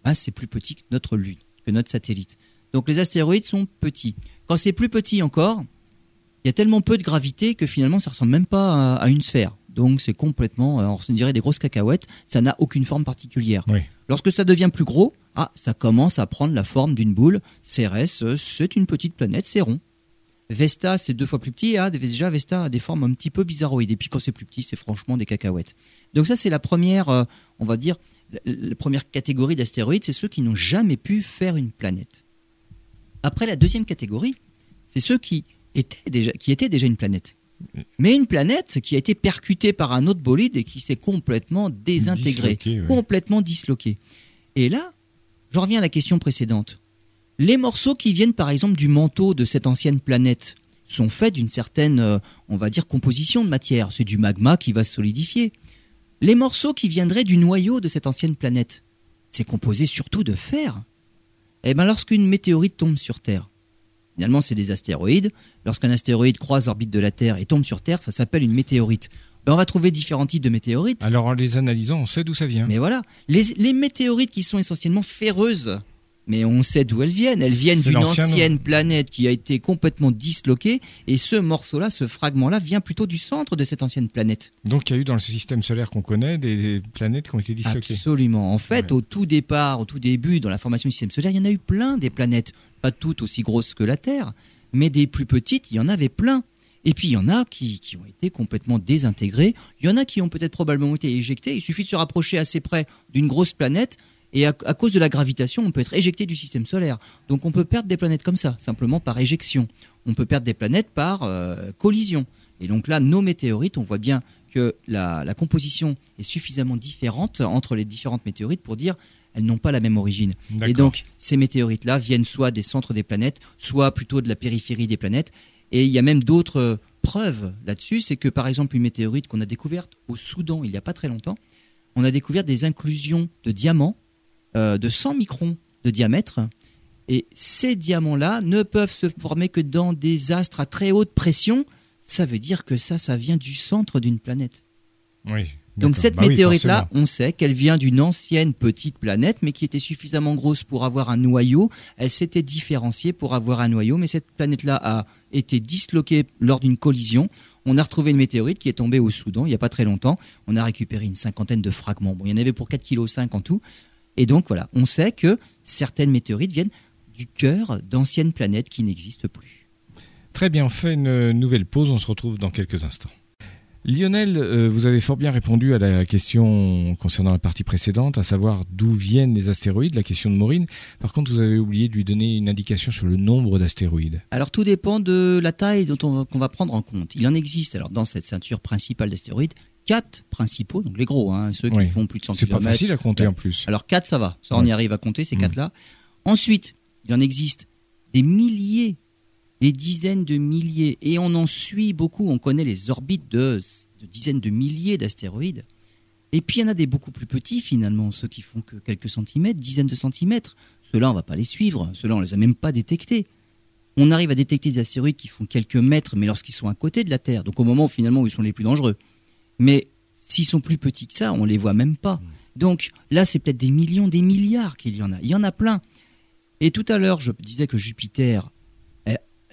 bah, c'est plus petit que notre Lune, que notre satellite. Donc les astéroïdes sont petits. Quand c'est plus petit encore, il y a tellement peu de gravité que finalement ça ressemble même pas à, à une sphère. donc c'est complètement, euh, on se dirait des grosses cacahuètes, ça n'a aucune forme particulière. Oui. Lorsque ça devient plus gros, ah, ça commence à prendre la forme d'une boule. Cérès, euh, c'est une petite planète, c'est rond. Vesta, c'est deux fois plus petit. Ah, déjà, Vesta a des formes un petit peu bizarroïdes. Et puis quand c'est plus petit, c'est franchement des cacahuètes. Donc ça, c'est la première, euh, on va dire, la, la première catégorie d'astéroïdes, c'est ceux qui n'ont jamais pu faire une planète. Après, la deuxième catégorie, c'est ceux qui étaient déjà, qui étaient déjà une planète. Mais une planète qui a été percutée par un autre bolide et qui s'est complètement désintégrée, ouais. complètement disloquée. Et là, je reviens à la question précédente. Les morceaux qui viennent par exemple du manteau de cette ancienne planète sont faits d'une certaine, euh, on va dire, composition de matière. C'est du magma qui va se solidifier. Les morceaux qui viendraient du noyau de cette ancienne planète, c'est composé surtout de fer. Eh bien, lorsqu'une météorite tombe sur Terre, finalement, c'est des astéroïdes. Lorsqu'un astéroïde croise l'orbite de la Terre et tombe sur Terre, ça s'appelle une météorite. Ben, on va trouver différents types de météorites. Alors en les analysant, on sait d'où ça vient. Mais voilà, les, les météorites qui sont essentiellement ferreuses, mais on sait d'où elles viennent. Elles viennent d'une ancienne planète qui a été complètement disloquée, et ce morceau-là, ce fragment-là, vient plutôt du centre de cette ancienne planète. Donc il y a eu dans le système solaire qu'on connaît des, des planètes qui ont été disloquées. Absolument. En fait, Ouais. au tout départ, au tout début, dans la formation du système solaire, il y en a eu plein des planètes. Pas toutes aussi grosses que la Terre, mais des plus petites, il y en avait plein. Et puis il y en a qui, qui ont été complètement désintégrées. Il y en a qui ont peut-être probablement été éjectées. Il suffit de se rapprocher assez près d'une grosse planète. Et à, à cause de la gravitation, on peut être éjecté du système solaire. Donc on peut perdre des planètes comme ça, simplement par éjection. On peut perdre des planètes par euh, collision. Et donc là, nos météorites, on voit bien que la, la composition est suffisamment différente entre les différentes météorites pour dire elles n'ont pas la même origine. Et donc, ces météorites-là viennent soit des centres des planètes, soit plutôt de la périphérie des planètes. Et il y a même d'autres preuves là-dessus. C'est que, par exemple, une météorite qu'on a découverte au Soudan il n'y a pas très longtemps, on a découvert des inclusions de diamants euh, de 100 microns de diamètre. Et ces diamants-là ne peuvent se former que dans des astres à très haute pression. Ça veut dire que ça, ça vient du centre d'une planète. Oui. Donc cette Bah météorite-là, on sait qu'elle vient d'une ancienne petite planète, mais qui était suffisamment grosse pour avoir un noyau. Elle s'était différenciée pour avoir un noyau, mais cette planète-là a été disloquée lors d'une collision. On a retrouvé une météorite qui est tombée au Soudan il n'y a pas très longtemps. On a récupéré une cinquantaine de fragments. Bon, il y en avait pour 4,5 kg en tout. Et donc voilà, on sait que certaines météorites viennent du cœur d'anciennes planètes qui n'existent plus. Très bien, on fait une nouvelle pause, on se retrouve dans quelques instants. Lionel, euh, vous avez fort bien répondu à la question concernant la partie précédente, à savoir d'où viennent les astéroïdes, la question de Maureen. Par contre, vous avez oublié de lui donner une indication sur le nombre d'astéroïdes. Alors tout dépend de la taille dont on qu'on va prendre en compte. Il en existe, alors dans cette ceinture principale d'astéroïdes, quatre principaux, donc les gros, hein, ceux qui Oui. font plus de 100 C'est pas km. facile à compter en plus. Alors 4, ça va. Ça, on Ouais. y arrive à compter, ces Mm. quatre-là. Ensuite, il en existe des milliers, des dizaines de milliers. Et on en suit beaucoup. On connaît les orbites de, de dizaines de milliers d'astéroïdes. Et puis, il y en a des beaucoup plus petits, finalement, ceux qui font que quelques centimètres, dizaines de centimètres. Ceux-là, on va pas les suivre. Ceux-là, on les a même pas détectés. On arrive à détecter des astéroïdes qui font quelques mètres, mais lorsqu'ils sont à côté de la Terre. Donc, au moment, finalement, où ils sont les plus dangereux. Mais s'ils sont plus petits que ça, on les voit même pas. Donc là, c'est peut-être des millions, des milliards qu'il y en a. Il y en a plein. Et tout à l'heure, je disais que Jupiter,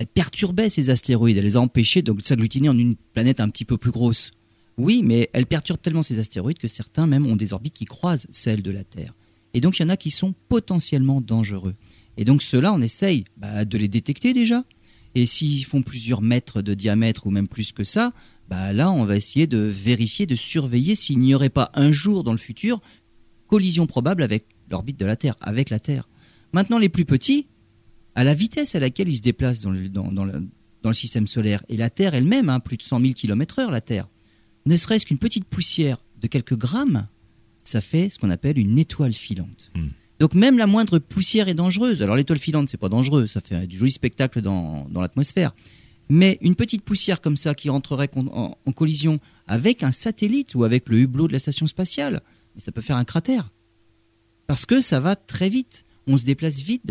perturbait ces astéroïdes, elle les a empêchés de s'agglutiner en une planète un petit peu plus grosse. Oui, mais elle perturbe tellement ces astéroïdes que certains même ont des orbites qui croisent celles de la Terre. Et donc il y en a qui sont potentiellement dangereux. Et donc ceux-là, on essaye bah, de les détecter déjà. Et s'ils font plusieurs mètres de diamètre ou même plus que ça, bah là, on va essayer de vérifier, de surveiller s'il n'y aurait pas un jour dans le futur collision probable avec l'orbite de la Terre, avec la Terre. Maintenant, les plus petits, à la vitesse à laquelle ils se déplacent dans le, dans, dans le, dans le système solaire, et la Terre elle-même, hein, plus de 100 000 km/h, la Terre, ne serait-ce qu'une petite poussière de quelques grammes, ça fait ce qu'on appelle une étoile filante. Hmm. Donc même la moindre poussière est dangereuse. Alors l'étoile filante, c'est pas dangereux, ça fait du joli spectacle dans, dans l'atmosphère. Mais une petite poussière comme ça qui rentrerait en, collision avec un satellite ou avec le hublot de la station spatiale, ça peut faire un cratère. Parce que ça va très vite. On se déplace vite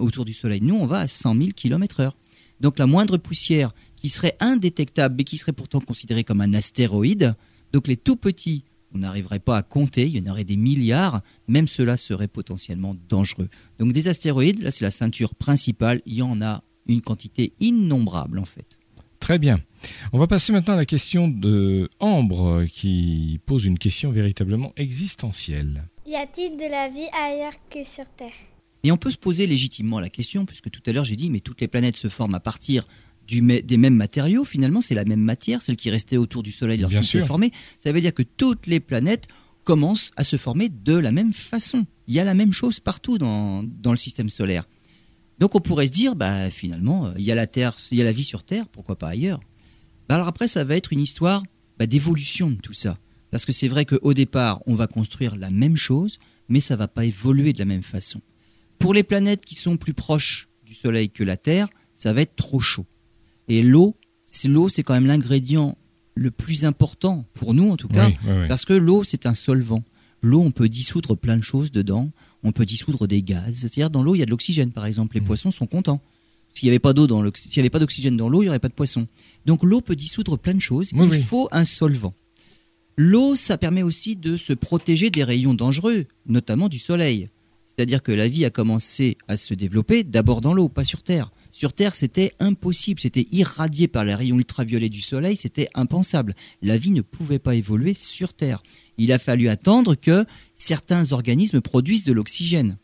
autour du Soleil. Nous, on va à 100 000 km/h. Donc la moindre poussière qui serait indétectable, mais qui serait pourtant considérée comme un astéroïde, donc les tout petits, on n'arriverait pas à compter, il y en aurait des milliards, même cela serait potentiellement dangereux. Donc des astéroïdes, là c'est la ceinture principale, il y en a une quantité innombrable en fait. Très bien. On va passer maintenant à la question de Ambre qui pose une question véritablement existentielle. Y a-t-il de la vie ailleurs que sur Terre? Et on peut se poser légitimement la question, puisque tout à l'heure j'ai dit, mais toutes les planètes se forment à partir du, des mêmes matériaux, finalement, c'est la même matière, celle qui restait autour du Soleil lorsqu'il s'est sûr. formé. Ça veut dire que toutes les planètes commencent à se former de la même façon. Il y a la même chose partout dans, dans le système solaire. Donc on pourrait se dire, bah, finalement, euh, il y a la Terre, il y a la vie sur Terre, pourquoi pas ailleurs? Bah, Alors après, ça va être une histoire bah, d'évolution de tout ça. Parce que c'est vrai qu'au départ, on va construire la même chose, mais ça va pas évoluer de la même façon. Pour les planètes qui sont plus proches du Soleil que la Terre, ça va être trop chaud. Et l'eau, c'est l'eau, c'est quand même l'ingrédient le plus important pour nous en tout cas, Oui, oui, oui. parce que l'eau, c'est un solvant. L'eau, on peut dissoudre plein de choses dedans. On peut dissoudre des gaz. C'est-à-dire, dans l'eau, il y a de l'oxygène, par exemple. Les Mhm. poissons sont contents. S'il n'y avait pas d'eau dans s'il y avait pas d'oxygène dans l'eau, il n'y aurait pas de poissons. Donc, l'eau peut dissoudre plein de choses. Oui, il oui. faut un solvant. L'eau, ça permet aussi de se protéger des rayons dangereux, notamment du soleil. C'est-à-dire que la vie a commencé à se développer d'abord dans l'eau, pas sur Terre. Sur Terre, c'était impossible, c'était irradié par les rayons ultraviolets du soleil, c'était impensable. La vie ne pouvait pas évoluer sur Terre. Il a fallu attendre que certains organismes produisent de l'oxygène.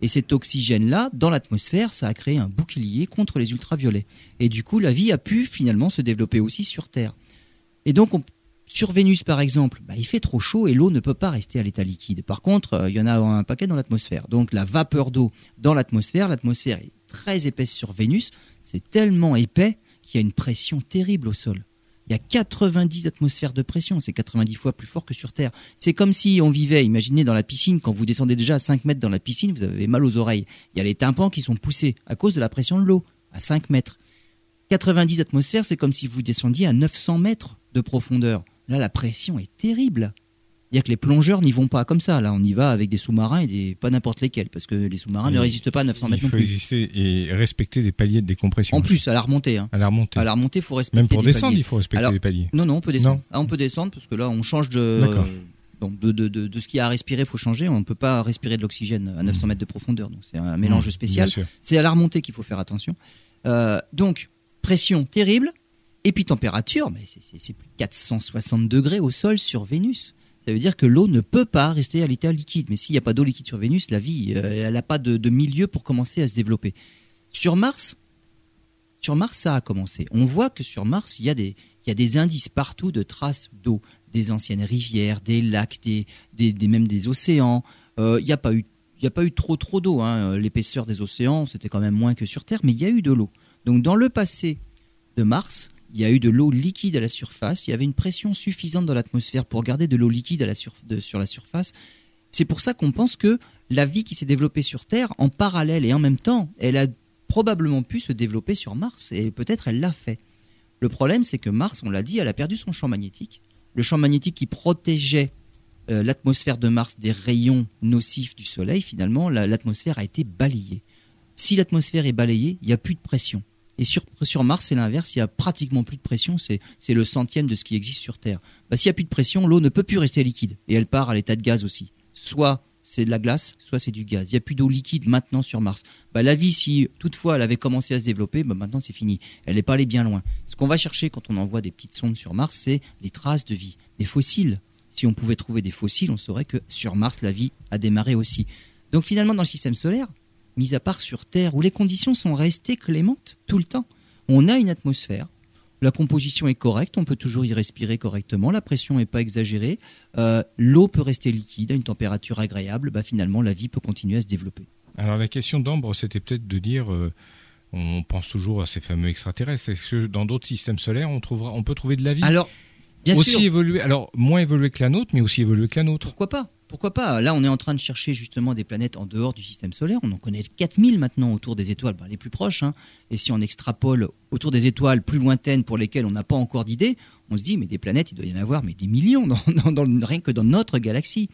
Et cet oxygène-là, dans l'atmosphère, ça a créé un bouclier contre les ultraviolets. Et du coup, la vie a pu finalement se développer aussi sur Terre. Et donc, on- sur Vénus, par exemple, bah, il fait trop chaud et l'eau ne peut pas rester à l'état liquide. Par contre, euh, il y en a un paquet dans l'atmosphère. Donc, la vapeur d'eau dans l'atmosphère, l'atmosphère est très épaisse sur Vénus. C'est tellement épais qu'il y a une pression terrible au sol. Il y a 90 atmosphères de pression, c'est 90 fois plus fort que sur Terre. C'est comme si on vivait, imaginez dans la piscine, quand vous descendez déjà à 5 mètres dans la piscine, vous avez mal aux oreilles. Il y a les tympans qui sont poussés à cause de la pression de l'eau, à 5 mètres. 90 atmosphères, c'est comme si vous descendiez à 900 mètres de profondeur. Là, la pression est terrible. Il a que les plongeurs n'y vont pas comme ça. Là, on y va avec des sous-marins et des, pas n'importe lesquels, parce que les sous-marins ne résistent pas à 900 Il mètres non faut plus. exister et respecter des paliers de décompression. En plus, à la remontée. hein. à la remontée. À la remontée, il faut respecter Même pour des descendre, paliers. il faut respecter Alors, les paliers. Non, non, on peut descendre. Ah, on peut descendre parce que là, on change de. D'accord. donc de, de, de, de ce qu'il y a à respirer, il faut changer. On ne peut pas respirer de l'oxygène à 900 mètres de profondeur. Donc c'est un mélange Mmh, spécial. C'est à la remontée qu'il faut faire attention. Euh, donc, pression terrible. Et puis température, mais c'est plus de 460 degrés au sol sur Vénus. Ça veut dire que l'eau ne peut pas rester à l'état liquide. Mais s'il n'y a pas d'eau liquide sur Vénus, la vie, euh, elle n'a pas de, milieu pour commencer à se développer. Sur Mars, sur Mars, ça a commencé. On voit que sur Mars, il y a des, il y a des indices partout de traces d'eau, des anciennes rivières, des lacs, des, des, même des océans. Euh, il n'y a pas eu, il y a pas eu trop trop d'eau. hein. L'épaisseur des océans, c'était quand même moins que sur Terre, mais il y a eu de l'eau. Donc dans le passé de Mars, il y a eu de l'eau liquide à la surface. Il y avait une pression suffisante dans l'atmosphère pour garder de l'eau liquide sur- la surface. C'est pour ça qu'on pense que la vie qui s'est développée sur Terre, en parallèle et en même temps, elle a probablement pu se développer sur Mars et peut-être elle l'a fait. Le problème, c'est que Mars, on l'a dit, elle a perdu son champ magnétique. Le champ magnétique qui protégeait euh, l'atmosphère de Mars des rayons nocifs du Soleil, finalement, la- l'atmosphère a été balayée. Si l'atmosphère est balayée, il n'y a plus de pression. Et sur, Mars, c'est l'inverse, il n'y a pratiquement plus de pression, c'est c'est le centième de ce qui existe sur Terre. Bah, S'il n'y a plus de pression, l'eau ne peut plus rester liquide, et elle part à l'état de gaz aussi. Soit c'est de la glace, soit c'est du gaz. Il n'y a plus d'eau liquide maintenant sur Mars. Bah, la vie, si toutefois elle avait commencé à se développer, bah, maintenant c'est fini. Elle n'est pas allée bien loin. Ce qu'on va chercher quand on envoie des petites sondes sur Mars, c'est les traces de vie, des fossiles. Si on pouvait trouver des fossiles, on saurait que sur Mars, la vie a démarré aussi. Donc finalement, dans le système solaire, mis à part sur Terre, où les conditions sont restées clémentes tout le temps, on a une atmosphère. La composition est correcte, on peut toujours y respirer correctement, la pression n'est pas exagérée, euh, l'eau peut rester liquide à une température agréable, bah finalement la vie peut continuer à se développer. Alors la question d'Ambre, c'était peut-être de dire, euh, on pense toujours à ces fameux extraterrestres. Est-ce que dans d'autres systèmes solaires, on, trouvera, on peut trouver de la vie? Alors, bien aussi sûr, alors moins évoluée que la nôtre, mais aussi évoluée que la nôtre. pourquoi pas? Pourquoi pas? Là, on est en train de chercher justement des planètes en dehors du système solaire. On en connaît 4000 maintenant autour des étoiles, bah, les plus proches. hein. Et si on extrapole autour des étoiles plus lointaines pour lesquelles on n'a pas encore d'idée, on se dit, mais des planètes, il doit y en avoir mais des millions, dans, dans- dans- rien que dans notre galaxie.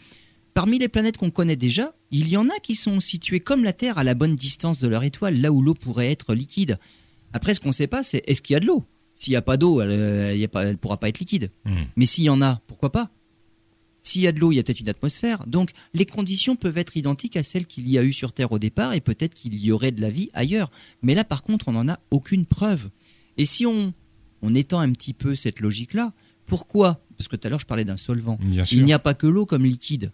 Parmi les planètes qu'on connaît déjà, il y en a qui sont situées comme la Terre à la bonne distance de leur étoile, là où l'eau pourrait être liquide. Après, ce qu'on ne sait pas, c'est est-ce qu'il y a de l'eau? S'il n'y a pas d'eau, elle ne pourra pas être liquide. Hmm. Mais s'il y en a, pourquoi pas? S'il y a de l'eau, il y a peut-être une atmosphère. Donc les conditions peuvent être identiques à celles qu'il y a eu sur Terre au départ et peut-être qu'il y aurait de la vie ailleurs. Mais là, par contre, on n'en a aucune preuve. Et si on on étend un petit peu cette logique-là. Pourquoi? Parce que tout à l'heure, je parlais d'un solvant. Il n'y a pas que l'eau comme liquide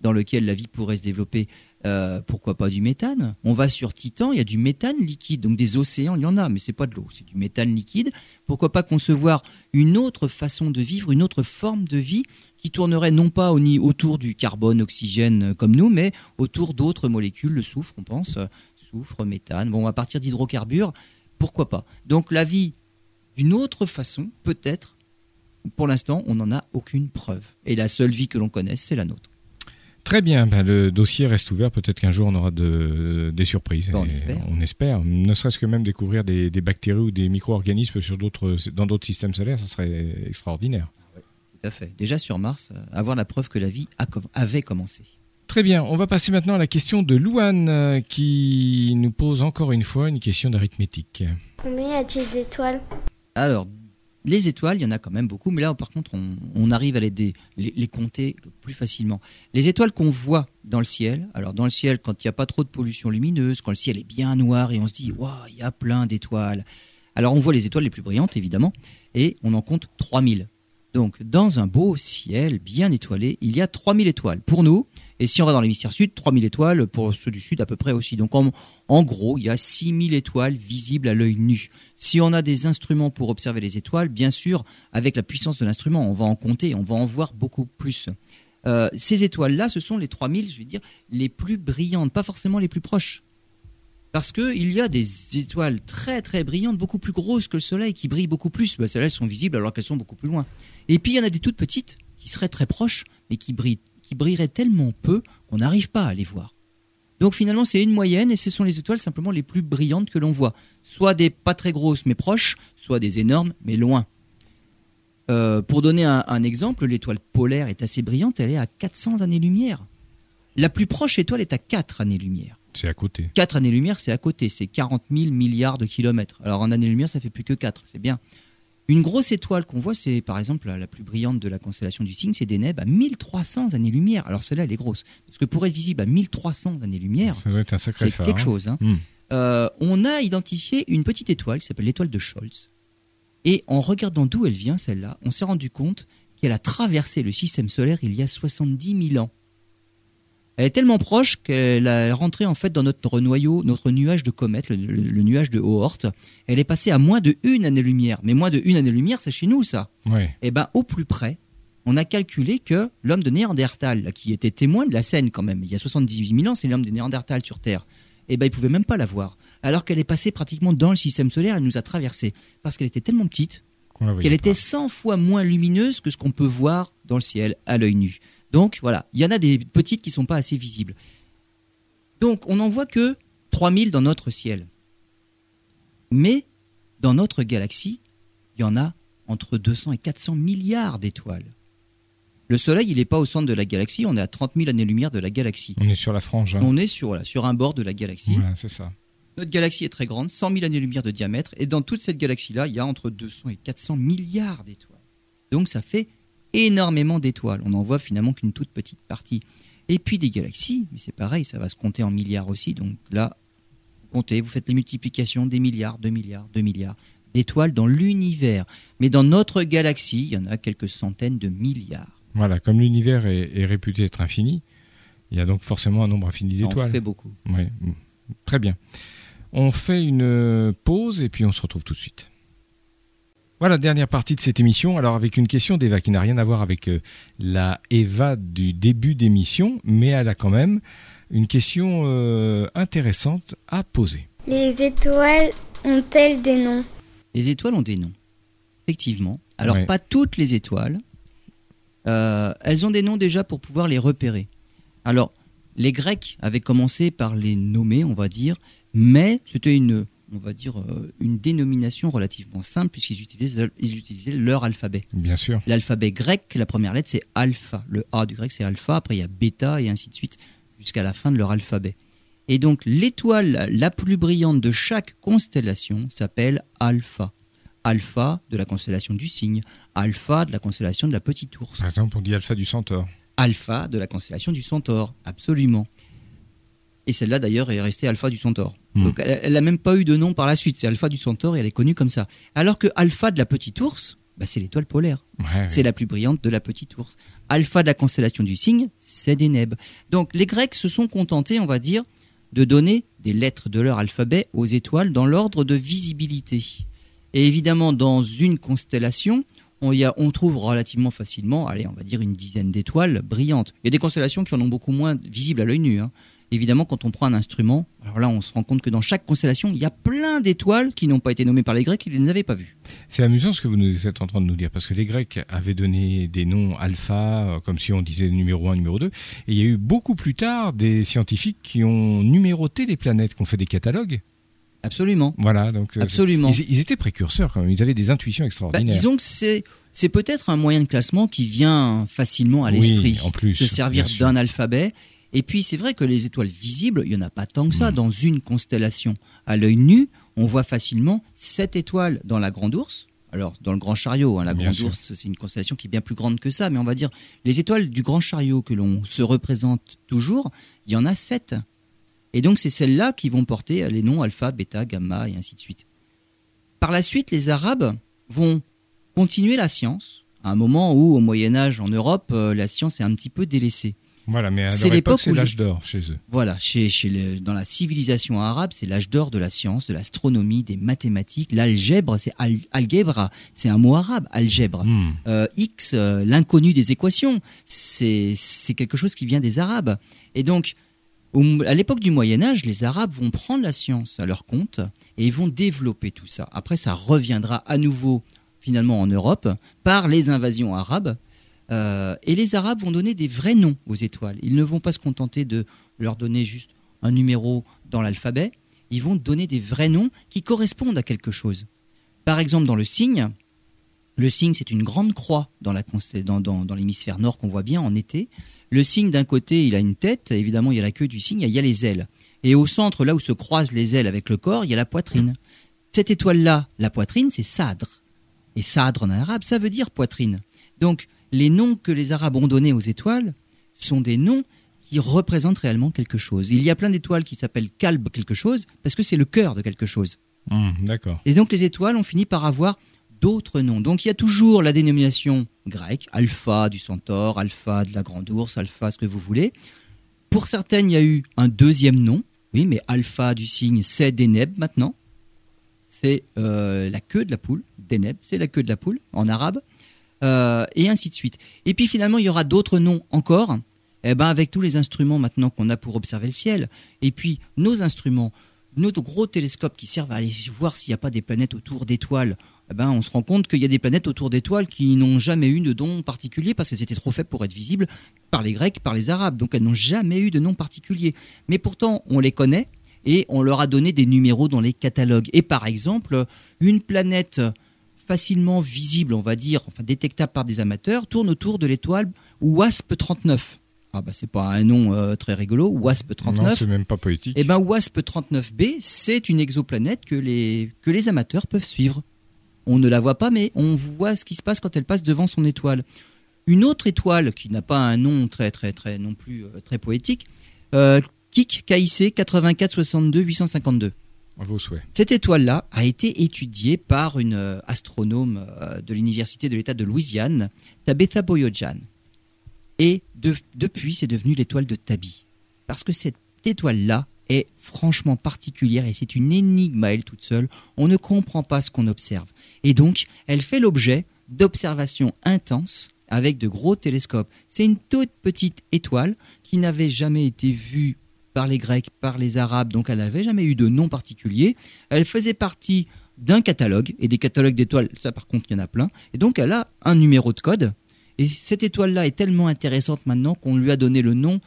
dans lequel la vie pourrait se développer. Euh, pourquoi pas du méthane? On va sur Titan, il y a du méthane liquide, donc des océans, il y en a, mais c'est pas de l'eau, c'est du méthane liquide. Pourquoi pas concevoir une autre façon de vivre, une autre forme de vie qui tournerait non pas au, autour du carbone, oxygène euh, comme nous, mais autour d'autres molécules, le soufre, on pense, euh, soufre, méthane. Bon, à partir d'hydrocarbures, pourquoi pas? Donc la vie d'une autre façon, peut-être. Pour l'instant, on n'en a aucune preuve. Et la seule vie que l'on connaisse, c'est la nôtre. Très bien, ben, le dossier reste ouvert. Peut-être qu'un jour on aura de- des surprises. Bon, on espère. on espère. Ne serait-ce que même découvrir des, des bactéries ou des micro-organismes sur d'autres, dans d'autres systèmes solaires, ça serait extraordinaire. Tout à fait. Déjà sur Mars, euh, avoir la preuve que la vie a com- avait commencé. Très bien, on va passer maintenant à la question de Louane euh, qui nous pose encore une fois une question d'arithmétique. Combien y a-t-il d'étoiles? Alors, les étoiles, il y en a quand même beaucoup, mais là, par contre, on, arrive à les, les compter plus facilement. Les étoiles qu'on voit dans le ciel, alors dans le ciel, quand il n'y a pas trop de pollution lumineuse, quand le ciel est bien noir et on se dit, waouh, il y a plein d'étoiles. Alors, on voit les étoiles les plus brillantes, évidemment, et on en compte 3000. Donc, dans un beau ciel bien étoilé, il y a 3000 étoiles pour nous. Et si on va dans l'hémisphère sud, 3000 étoiles pour ceux du sud à peu près aussi. Donc, en, gros, il y a 6000 étoiles visibles à l'œil nu. Si on a des instruments pour observer les étoiles, bien sûr, avec la puissance de l'instrument, on va en compter, on va en voir beaucoup plus. Euh, ces étoiles-là, ce sont les 3000, je vais dire, les plus brillantes, pas forcément les plus proches. Parce qu'il y a des étoiles très très brillantes, beaucoup plus grosses que le Soleil, qui brillent beaucoup plus. Bah, Celles-là, elles sont visibles alors qu'elles sont beaucoup plus loin. Et puis il y en a des toutes petites, qui seraient très proches, mais qui, brillent, qui brilleraient tellement peu qu'on n'arrive pas à les voir. Donc finalement, c'est une moyenne et ce sont les étoiles simplement les plus brillantes que l'on voit. Soit des pas très grosses mais proches, soit des énormes mais loin. Euh, pour donner un, un exemple, l'étoile polaire est assez brillante, elle est à 400 années-lumière. La plus proche étoile est à 4 années-lumière. C'est à côté. 4 années-lumière, c'est à côté, c'est 40 000 milliards de kilomètres. Alors en années-lumière, ça fait plus que 4, c'est bien. Une grosse étoile qu'on voit, c'est par exemple la, plus brillante de la constellation du Cygne, c'est Deneb à 1300 années-lumière. Alors celle-là, elle est grosse. Parce que pour être visible à 1300 années-lumière, Ça doit être un sacré c'est quelque hein. chose. hein. Hmm. Euh, on a identifié une petite étoile qui s'appelle l'étoile de Scholz. Et en regardant d'où elle vient, celle-là, on s'est rendu compte qu'elle a traversé le système solaire il y a 70 000 ans. Elle est tellement proche qu'elle est rentrée en fait dans notre noyau, notre nuage de comète, le, le- le nuage de Oort. Elle est passée à moins de une année-lumière. Mais moins de une année-lumière, c'est chez nous ça. Ouais. Eh ben, au plus près, on a calculé que l'homme de Néandertal, qui était témoin de la scène quand même, il y a 78 000 ans, c'est l'homme de Néandertal sur Terre, eh ben, il pouvait même pas la voir. Alors qu'elle est passée pratiquement dans le système solaire, elle nous a traversé. Parce qu'elle était tellement petite qu'elle était 100 fois moins lumineuse que ce qu'on peut voir dans le ciel à l'œil nu. Donc voilà, il y en a des petites qui sont pas assez visibles. Donc on n'en voit que 3000 dans notre ciel. Mais dans notre galaxie, il y en a entre 200 et 400 milliards d'étoiles. Le Soleil, il n'est pas au centre de la galaxie, on est à 30 000 années-lumière de la galaxie. On est sur la frange. hein. On est sur, voilà, sur un bord de la galaxie. Voilà, c'est ça. Notre galaxie est très grande, 100 000 années-lumière de diamètre, et dans toute cette galaxie-là, il y a entre 200 et 400 milliards d'étoiles. Donc ça fait énormément d'étoiles. On n'en voit finalement qu'une toute petite partie. Et puis des galaxies, mais c'est pareil, ça va se compter en milliards aussi. Donc là, comptez, vous faites les multiplications des milliards, 2 milliards, 2 milliards d'étoiles dans l'univers. Mais dans notre galaxie, il y en a quelques centaines de milliards. Voilà, comme l'univers est, est réputé être infini, il y a donc forcément un nombre infini d'étoiles. fait beaucoup. Ouais, mm. Très bien. On fait une pause et puis on se retrouve tout de suite. Voilà, dernière partie de cette émission. Alors avec une question d'Eva qui n'a rien à voir avec euh, la Eva du début d'émission, mais elle a quand même une question euh, intéressante à poser. Les étoiles ont-elles des noms? Les étoiles ont des noms. Effectivement. Alors, Ouais. pas toutes les étoiles. Euh, elles ont des noms déjà pour pouvoir les repérer. Alors, les Grecs avaient commencé par les nommer, on va dire, mais c'était une, on va dire, euh, une dénomination relativement simple puisqu'ils utilisaient, ils utilisaient leur alphabet. Bien sûr. L'alphabet grec, la première lettre, c'est alpha. Le A du grec, c'est alpha. Après, il y a bêta et ainsi de suite jusqu'à la fin de leur alphabet. Et donc, l'étoile la plus brillante de chaque constellation s'appelle alpha. Alpha de la constellation du cygne, alpha de la constellation de la petite ours, Par exemple, on dit Alpha du Centaure. alpha de la constellation du centaure, absolument. Et celle-là, d'ailleurs, est restée Alpha du Centaure. Hmm. Donc, elle n'a même pas eu de nom par la suite. C'est Alpha du Centaure et elle est connue comme ça. Alors que Alpha de la petite ours, bah, c'est l'étoile polaire. Ouais, C'est la plus brillante de la petite ours. Alpha de la constellation du cygne, c'est Deneb. Donc les Grecs se sont contentés, on va dire, de donner des lettres de leur alphabet aux étoiles dans l'ordre de visibilité. Et évidemment, dans une constellation, on, y a- on trouve relativement facilement, allez, on va dire une dizaine d'étoiles brillantes. Il y a des constellations qui en ont beaucoup moins visibles à l'œil nu. hein. Évidemment, quand on prend un instrument, alors là, on se rend compte que dans chaque constellation, il y a plein d'étoiles qui n'ont pas été nommées par les Grecs, ils ne les avaient pas vues. C'est amusant ce que vous nous êtes en train de nous dire, parce que les Grecs avaient donné des noms alpha, euh, comme si on disait numéro 1, numéro 2, et il y a eu beaucoup plus tard des scientifiques qui ont numéroté les planètes, qui ont fait des catalogues. Absolument. Voilà, donc euh, Absolument. Ils, ils étaient précurseurs quand même, ils avaient des intuitions Bah, extraordinaires. disons que c'est c'est peut-être un moyen de classement qui vient facilement à Oui, l'esprit. en plus, se servir d'un alphabet. Et puis c'est vrai que les étoiles visibles, il y en a pas tant que ça Mm. dans une constellation. À l'œil nu, on voit facilement sept étoiles dans la Grande Ourse. Alors dans le Grand Chariot, hein, la Bien Grande sûr. Ourse, c'est une constellation qui est bien plus grande que ça, mais on va dire les étoiles du Grand Chariot que l'on se représente toujours, il y en a sept. Et donc c'est celles-là qui vont porter les noms alpha, bêta, gamma et ainsi de suite. Par la suite, les Arabes vont continuer la science à un moment où, au Moyen Âge, en Europe, euh, la science est un petit peu délaissée. Voilà, mais c'est l'époque c'est l'âge d'or chez eux. Voilà, chez, chez le- dans la civilisation arabe, c'est l'âge d'or de la science, de l'astronomie, des mathématiques. L'algèbre, c'est al- algèbre, c'est un mot arabe, algèbre. Hmm. Euh, X, euh, l'inconnu des équations, c'est quelque chose qui vient des Arabes. Et donc, à l'époque du Moyen Âge, les Arabes vont prendre la science à leur compte et ils vont développer tout ça. Après, ça reviendra à nouveau finalement en Europe par les invasions arabes. Euh, et les Arabes vont donner des vrais noms aux étoiles. Ils ne vont pas se contenter de leur donner juste un numéro dans l'alphabet. Ils vont donner des vrais noms qui correspondent à quelque chose. Par exemple, dans le cygne, le cygne, c'est une grande croix dans, l'hémisphère nord qu'on voit bien en été. Le cygne, d'un côté, il a une tête, évidemment, il y a la queue du cygne, il y a les ailes. Et au centre, là où se croisent les ailes avec le corps, il y a la poitrine. Cette étoile-là, la poitrine, c'est Sadr. Et Sadr en arabe, ça veut dire poitrine. Donc, les noms que les Arabes ont donnés aux étoiles sont des noms qui représentent réellement quelque chose. Il y a plein d'étoiles qui s'appellent Kalb quelque chose, parce que c'est le cœur de quelque chose. Hmm, D'accord. Et donc les étoiles ont fini par avoir d'autres noms. Donc il y a toujours la dénomination grecque, alpha du centaure, alpha de la grande ours, alpha ce que vous voulez. Pour certaines, il y a eu un deuxième nom. Oui, mais alpha du cygne, c'est Deneb maintenant. C'est euh, la queue de la poule. Deneb, c'est la queue de la poule en arabe. Euh, et ainsi de suite. Et puis finalement, il y aura d'autres noms encore. Eh ben, avec tous les instruments maintenant qu'on a pour observer le ciel, et puis nos instruments, nos gros télescopes qui servent à aller voir s'il n'y a pas des planètes autour d'étoiles, eh ben, on se rend compte qu'il y a des planètes autour d'étoiles qui n'ont jamais eu de nom particulier parce que c'était trop faible pour être visible par les Grecs, par les Arabes. Donc elles n'ont jamais eu de nom particulier. Mais pourtant, on les connaît et on leur a donné des numéros dans les catalogues. Et par exemple, une planète facilement visible, on va dire, enfin détectable par des amateurs, tourne autour de l'étoile WASP 39. Ah bah c'est pas un nom euh, très rigolo, WASP Non, 39. c'est même pas poétique. Eh ben WASP 39b, c'est une exoplanète que les, que les amateurs peuvent suivre. On ne la voit pas, mais on voit ce qui se passe quand elle passe devant son étoile. Une autre étoile qui n'a pas un nom très très très non plus euh, très poétique, euh, KIK KIC 8462 852. Cette étoile-là a été étudiée par une euh, astronome euh, de l'université de l'État de Louisiane, Tabitha Boyojan. Et de- depuis, c'est devenu l'étoile de Tabi. Parce que cette étoile-là est franchement particulière et c'est une énigme à elle toute seule. On ne comprend pas ce qu'on observe. Et donc, elle fait l'objet d'observations intenses avec de gros télescopes. C'est une toute petite étoile qui n'avait jamais été vue par les Grecs, par les Arabes, donc elle n'avait jamais eu de nom particulier. Elle faisait partie d'un catalogue, et des catalogues d'étoiles, ça par contre, il y en a plein. Et donc elle a un numéro de code. Et cette étoile-là est tellement intéressante maintenant qu'on lui a donné le nom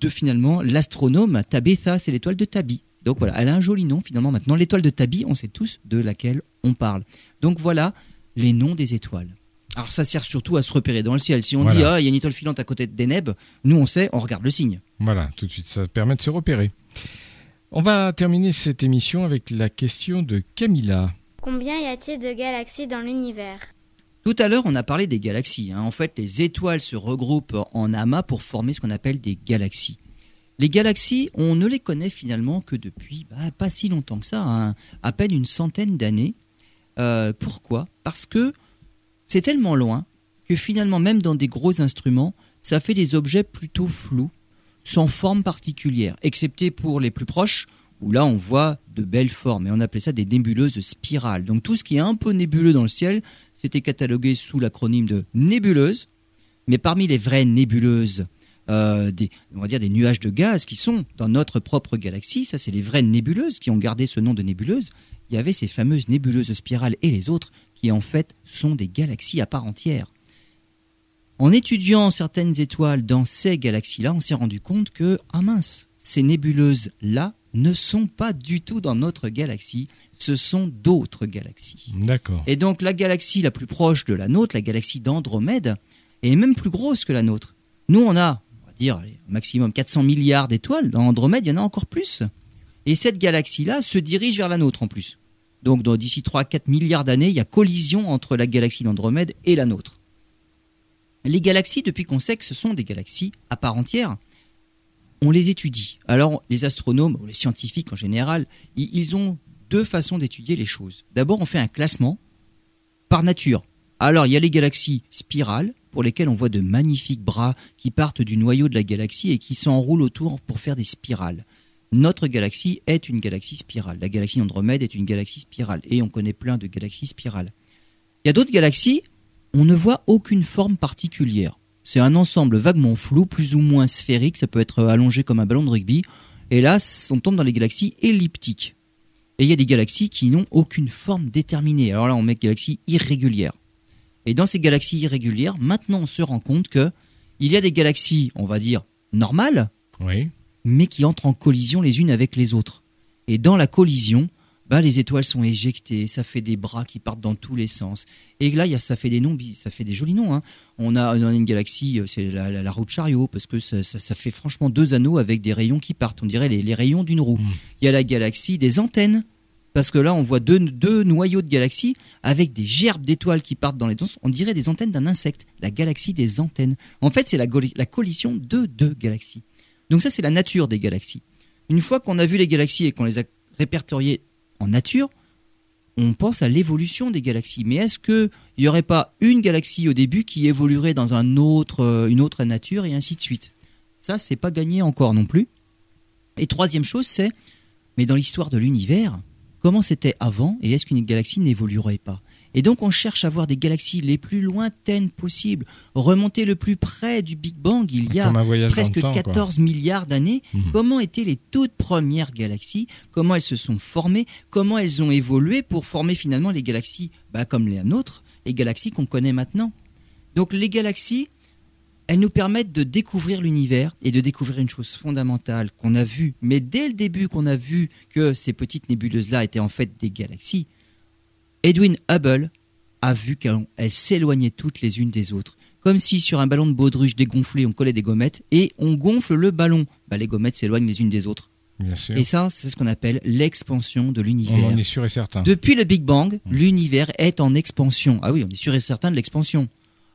de finalement l'astronome Tabitha, c'est l'étoile de Tabi. Donc voilà, elle a un joli nom finalement maintenant. L'étoile de Tabi, on sait tous de laquelle on parle. Donc voilà les noms des étoiles. Alors ça sert surtout à se repérer dans le ciel. Si on Voilà. dit ah il y a une étoile filante à côté de Deneb, nous on sait, on regarde le signe. Voilà, tout de suite, ça permet de se repérer. On va terminer cette émission avec la question de Camilla. Combien y a-t-il de galaxies dans l'univers? Tout à l'heure, on a parlé des galaxies. hein. En fait, les étoiles se regroupent en amas pour former ce qu'on appelle des galaxies. Les galaxies, on ne les connaît finalement que depuis bah, pas si longtemps que ça, hein, à peine une centaine d'années. Euh, pourquoi? Parce que c'est tellement loin que finalement, même dans des gros instruments, ça fait des objets plutôt flous, sans forme particulière, excepté pour les plus proches, où là on voit de belles formes, et on appelait ça des nébuleuses spirales. Donc tout ce qui est un peu nébuleux dans le ciel, c'était catalogué sous l'acronyme de nébuleuse, mais parmi les vraies nébuleuses, euh, des, on va dire des nuages de gaz qui sont dans notre propre galaxie, ça c'est les vraies nébuleuses qui ont gardé ce nom de nébuleuse, il y avait ces fameuses nébuleuses spirales et les autres qui en fait sont des galaxies à part entière. En étudiant certaines étoiles dans ces galaxies-là, on s'est rendu compte que, ah mince, ces nébuleuses-là ne sont pas du tout dans notre galaxie, ce sont d'autres galaxies. D'accord. Et donc la galaxie la plus proche de la nôtre, la galaxie d'Andromède, est même plus grosse que la nôtre. Nous, on a, on va dire, maximum 400 milliards d'étoiles. Dans Andromède, il y en a encore plus. Et cette galaxie-là se dirige vers la nôtre en plus. Donc d'ici 3-4 milliards d'années, il y a collision entre la galaxie d'Andromède et la nôtre. Les galaxies, depuis qu'on sait que ce sont des galaxies à part entière, on les étudie. Alors les astronomes, les scientifiques en général, ils ont deux façons d'étudier les choses. D'abord, on fait un classement par nature. Alors, il y a les galaxies spirales, pour lesquelles on voit de magnifiques bras qui partent du noyau de la galaxie et qui s'enroulent autour pour faire des spirales. Notre galaxie est une galaxie spirale. La galaxie d'Andromède est une galaxie spirale. Et on connaît plein de galaxies spirales. Il y a d'autres galaxies, on ne voit aucune forme particulière. C'est un ensemble vaguement flou, plus ou moins sphérique, ça peut être allongé comme un ballon de rugby. Et là, on tombe dans les galaxies elliptiques. Et il y a des galaxies qui n'ont aucune forme déterminée. Alors là, on met galaxies irrégulières. Et dans ces galaxies irrégulières, maintenant on se rend compte que il y a des galaxies, on va dire, normales, Oui. Mais qui entrent en collision les unes avec les autres. Et dans la collision, bah, les étoiles sont éjectées, ça fait des bras qui partent dans tous les sens. Et là, y a, ça fait des noms, ça fait des jolis noms. hein. On, a, on a une galaxie, euh, c'est la, la, la roue de chariot, parce que ça, ça- ça fait franchement deux anneaux avec des rayons qui partent. On dirait les, les rayons d'une roue. Mm. Il y a la galaxie des antennes, parce que là, on voit deux, deux noyaux de galaxies avec des gerbes d'étoiles qui partent dans les deux. On dirait des antennes d'un insecte. La galaxie des antennes. En fait, c'est la collision de deux galaxies. Donc ça, c'est la nature des galaxies. Une fois qu'on a vu les galaxies et qu'on les a répertoriées en nature, on pense à l'évolution des galaxies. Mais est-ce qu'il n'y aurait pas une galaxie au début qui évoluerait dans euh, une autre nature et ainsi de suite? Ça, c'est pas gagné encore non plus. Et troisième chose, c'est, mais dans l'histoire de l'univers, comment c'était avant et est-ce qu'une galaxie n'évoluerait pas? Et donc on cherche à voir des galaxies les plus lointaines possibles, remonter le plus près du Big Bang il y a presque dans le temps, quoi. 14 milliards d'années. Mhm. Comment étaient les toutes premières galaxies? Comment elles se sont formées? Comment elles ont évolué pour former finalement les galaxies bah, comme les nôtres, les galaxies qu'on connaît maintenant? Donc les galaxies, elles nous permettent de découvrir l'univers et de découvrir une chose fondamentale qu'on a vue, mais dès le début qu'on a vu que ces petites nébuleuses-là étaient en fait des galaxies, Edwin Hubble a vu qu'elles elles s'éloignaient toutes les unes des autres. Comme si sur un ballon de baudruche dégonflé, on collait des gommettes et on gonfle le ballon. Bah, les gommettes s'éloignent les unes des autres. Bien sûr. Et ça, c'est ce qu'on appelle l'expansion de On l'univers. en est sûr et certain. Depuis le Big Bang, l'univers est en expansion. Ah oui, on est sûr et certain de l'expansion.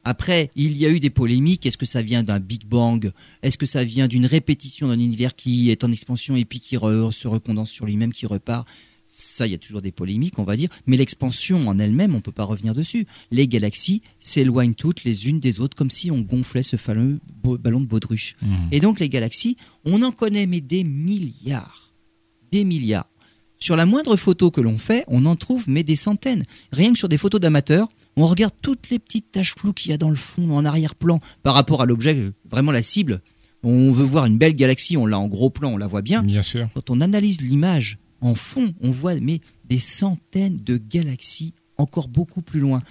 Après, il y a eu des polémiques. Est-ce que ça vient d'un Big Bang? Est-ce que ça vient d'une répétition d'un univers qui est en expansion et puis qui re- se recondense sur lui-même, qui repart? Ça, il y a toujours des polémiques, on va dire. Mais l'expansion en elle-même, on ne peut pas revenir dessus. Les galaxies s'éloignent toutes les unes des autres comme si on gonflait ce fameux ballon de baudruche. Mhm. Et donc les galaxies, on en connaît mais des milliards. Des milliards. Sur la moindre photo que l'on fait, on en trouve mais des centaines. Rien que sur des photos d'amateurs, on regarde toutes les petites taches floues qu'il y a dans le fond, en arrière-plan, par rapport à l'objet, vraiment la cible. On veut voir une belle galaxie, on l'a en gros plan, on la voit bien. Bien sûr. Quand on analyse l'image en fond, on voit mais des centaines de galaxies encore beaucoup plus loin.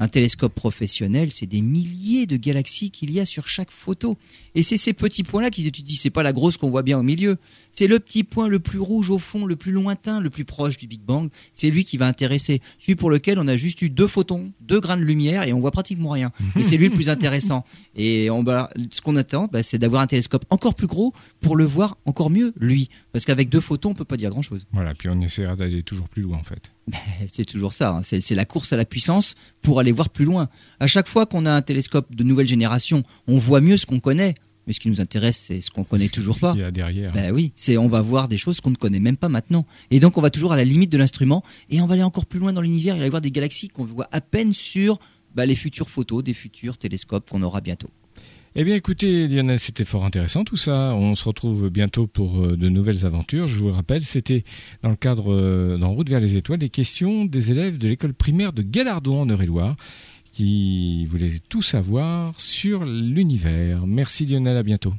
Un télescope professionnel, c'est des milliers de galaxies qu'il y a sur chaque photo. Et c'est ces petits points-là qu'ils étudient. C'est pas la grosse qu'on voit bien au milieu. C'est le petit point le plus rouge au fond, le plus lointain, le plus proche du Big Bang. C'est lui qui va intéresser. Celui pour lequel on a juste eu deux photons, deux grains de lumière et on voit pratiquement rien. Mais c'est lui le plus intéressant. Et on ce qu'on attend, bah, c'est d'avoir un télescope encore plus gros pour le voir encore mieux, lui. Parce qu'avec deux photons, on peut pas dire grand-chose. Voilà, puis on essaiera d'aller toujours plus loin en fait. C'est toujours ça, hein. c'est la course à la puissance pour aller voir plus loin. À chaque fois qu'on a un télescope de nouvelle génération, on voit mieux ce qu'on connaît. Mais ce qui nous intéresse, c'est ce qu'on connaît toujours pas. Il y a derrière. Ben oui, c'est on va voir des choses qu'on ne connaît même pas maintenant. Et donc on va toujours à la limite de l'instrument et on va aller encore plus loin dans l'univers. Il va y avoir des galaxies qu'on voit à peine sur bah, les futures photos des futurs télescopes qu'on aura bientôt. Eh bien écoutez Lionel, c'était fort intéressant tout ça. On se retrouve bientôt pour euh, de nouvelles aventures. Je vous le rappelle, c'était dans le cadre euh, d'En route vers les étoiles, les questions des élèves de l'école primaire de Galardon en Eure-et-Loire qui voulaient tout savoir sur l'univers. Merci Lionel, à bientôt.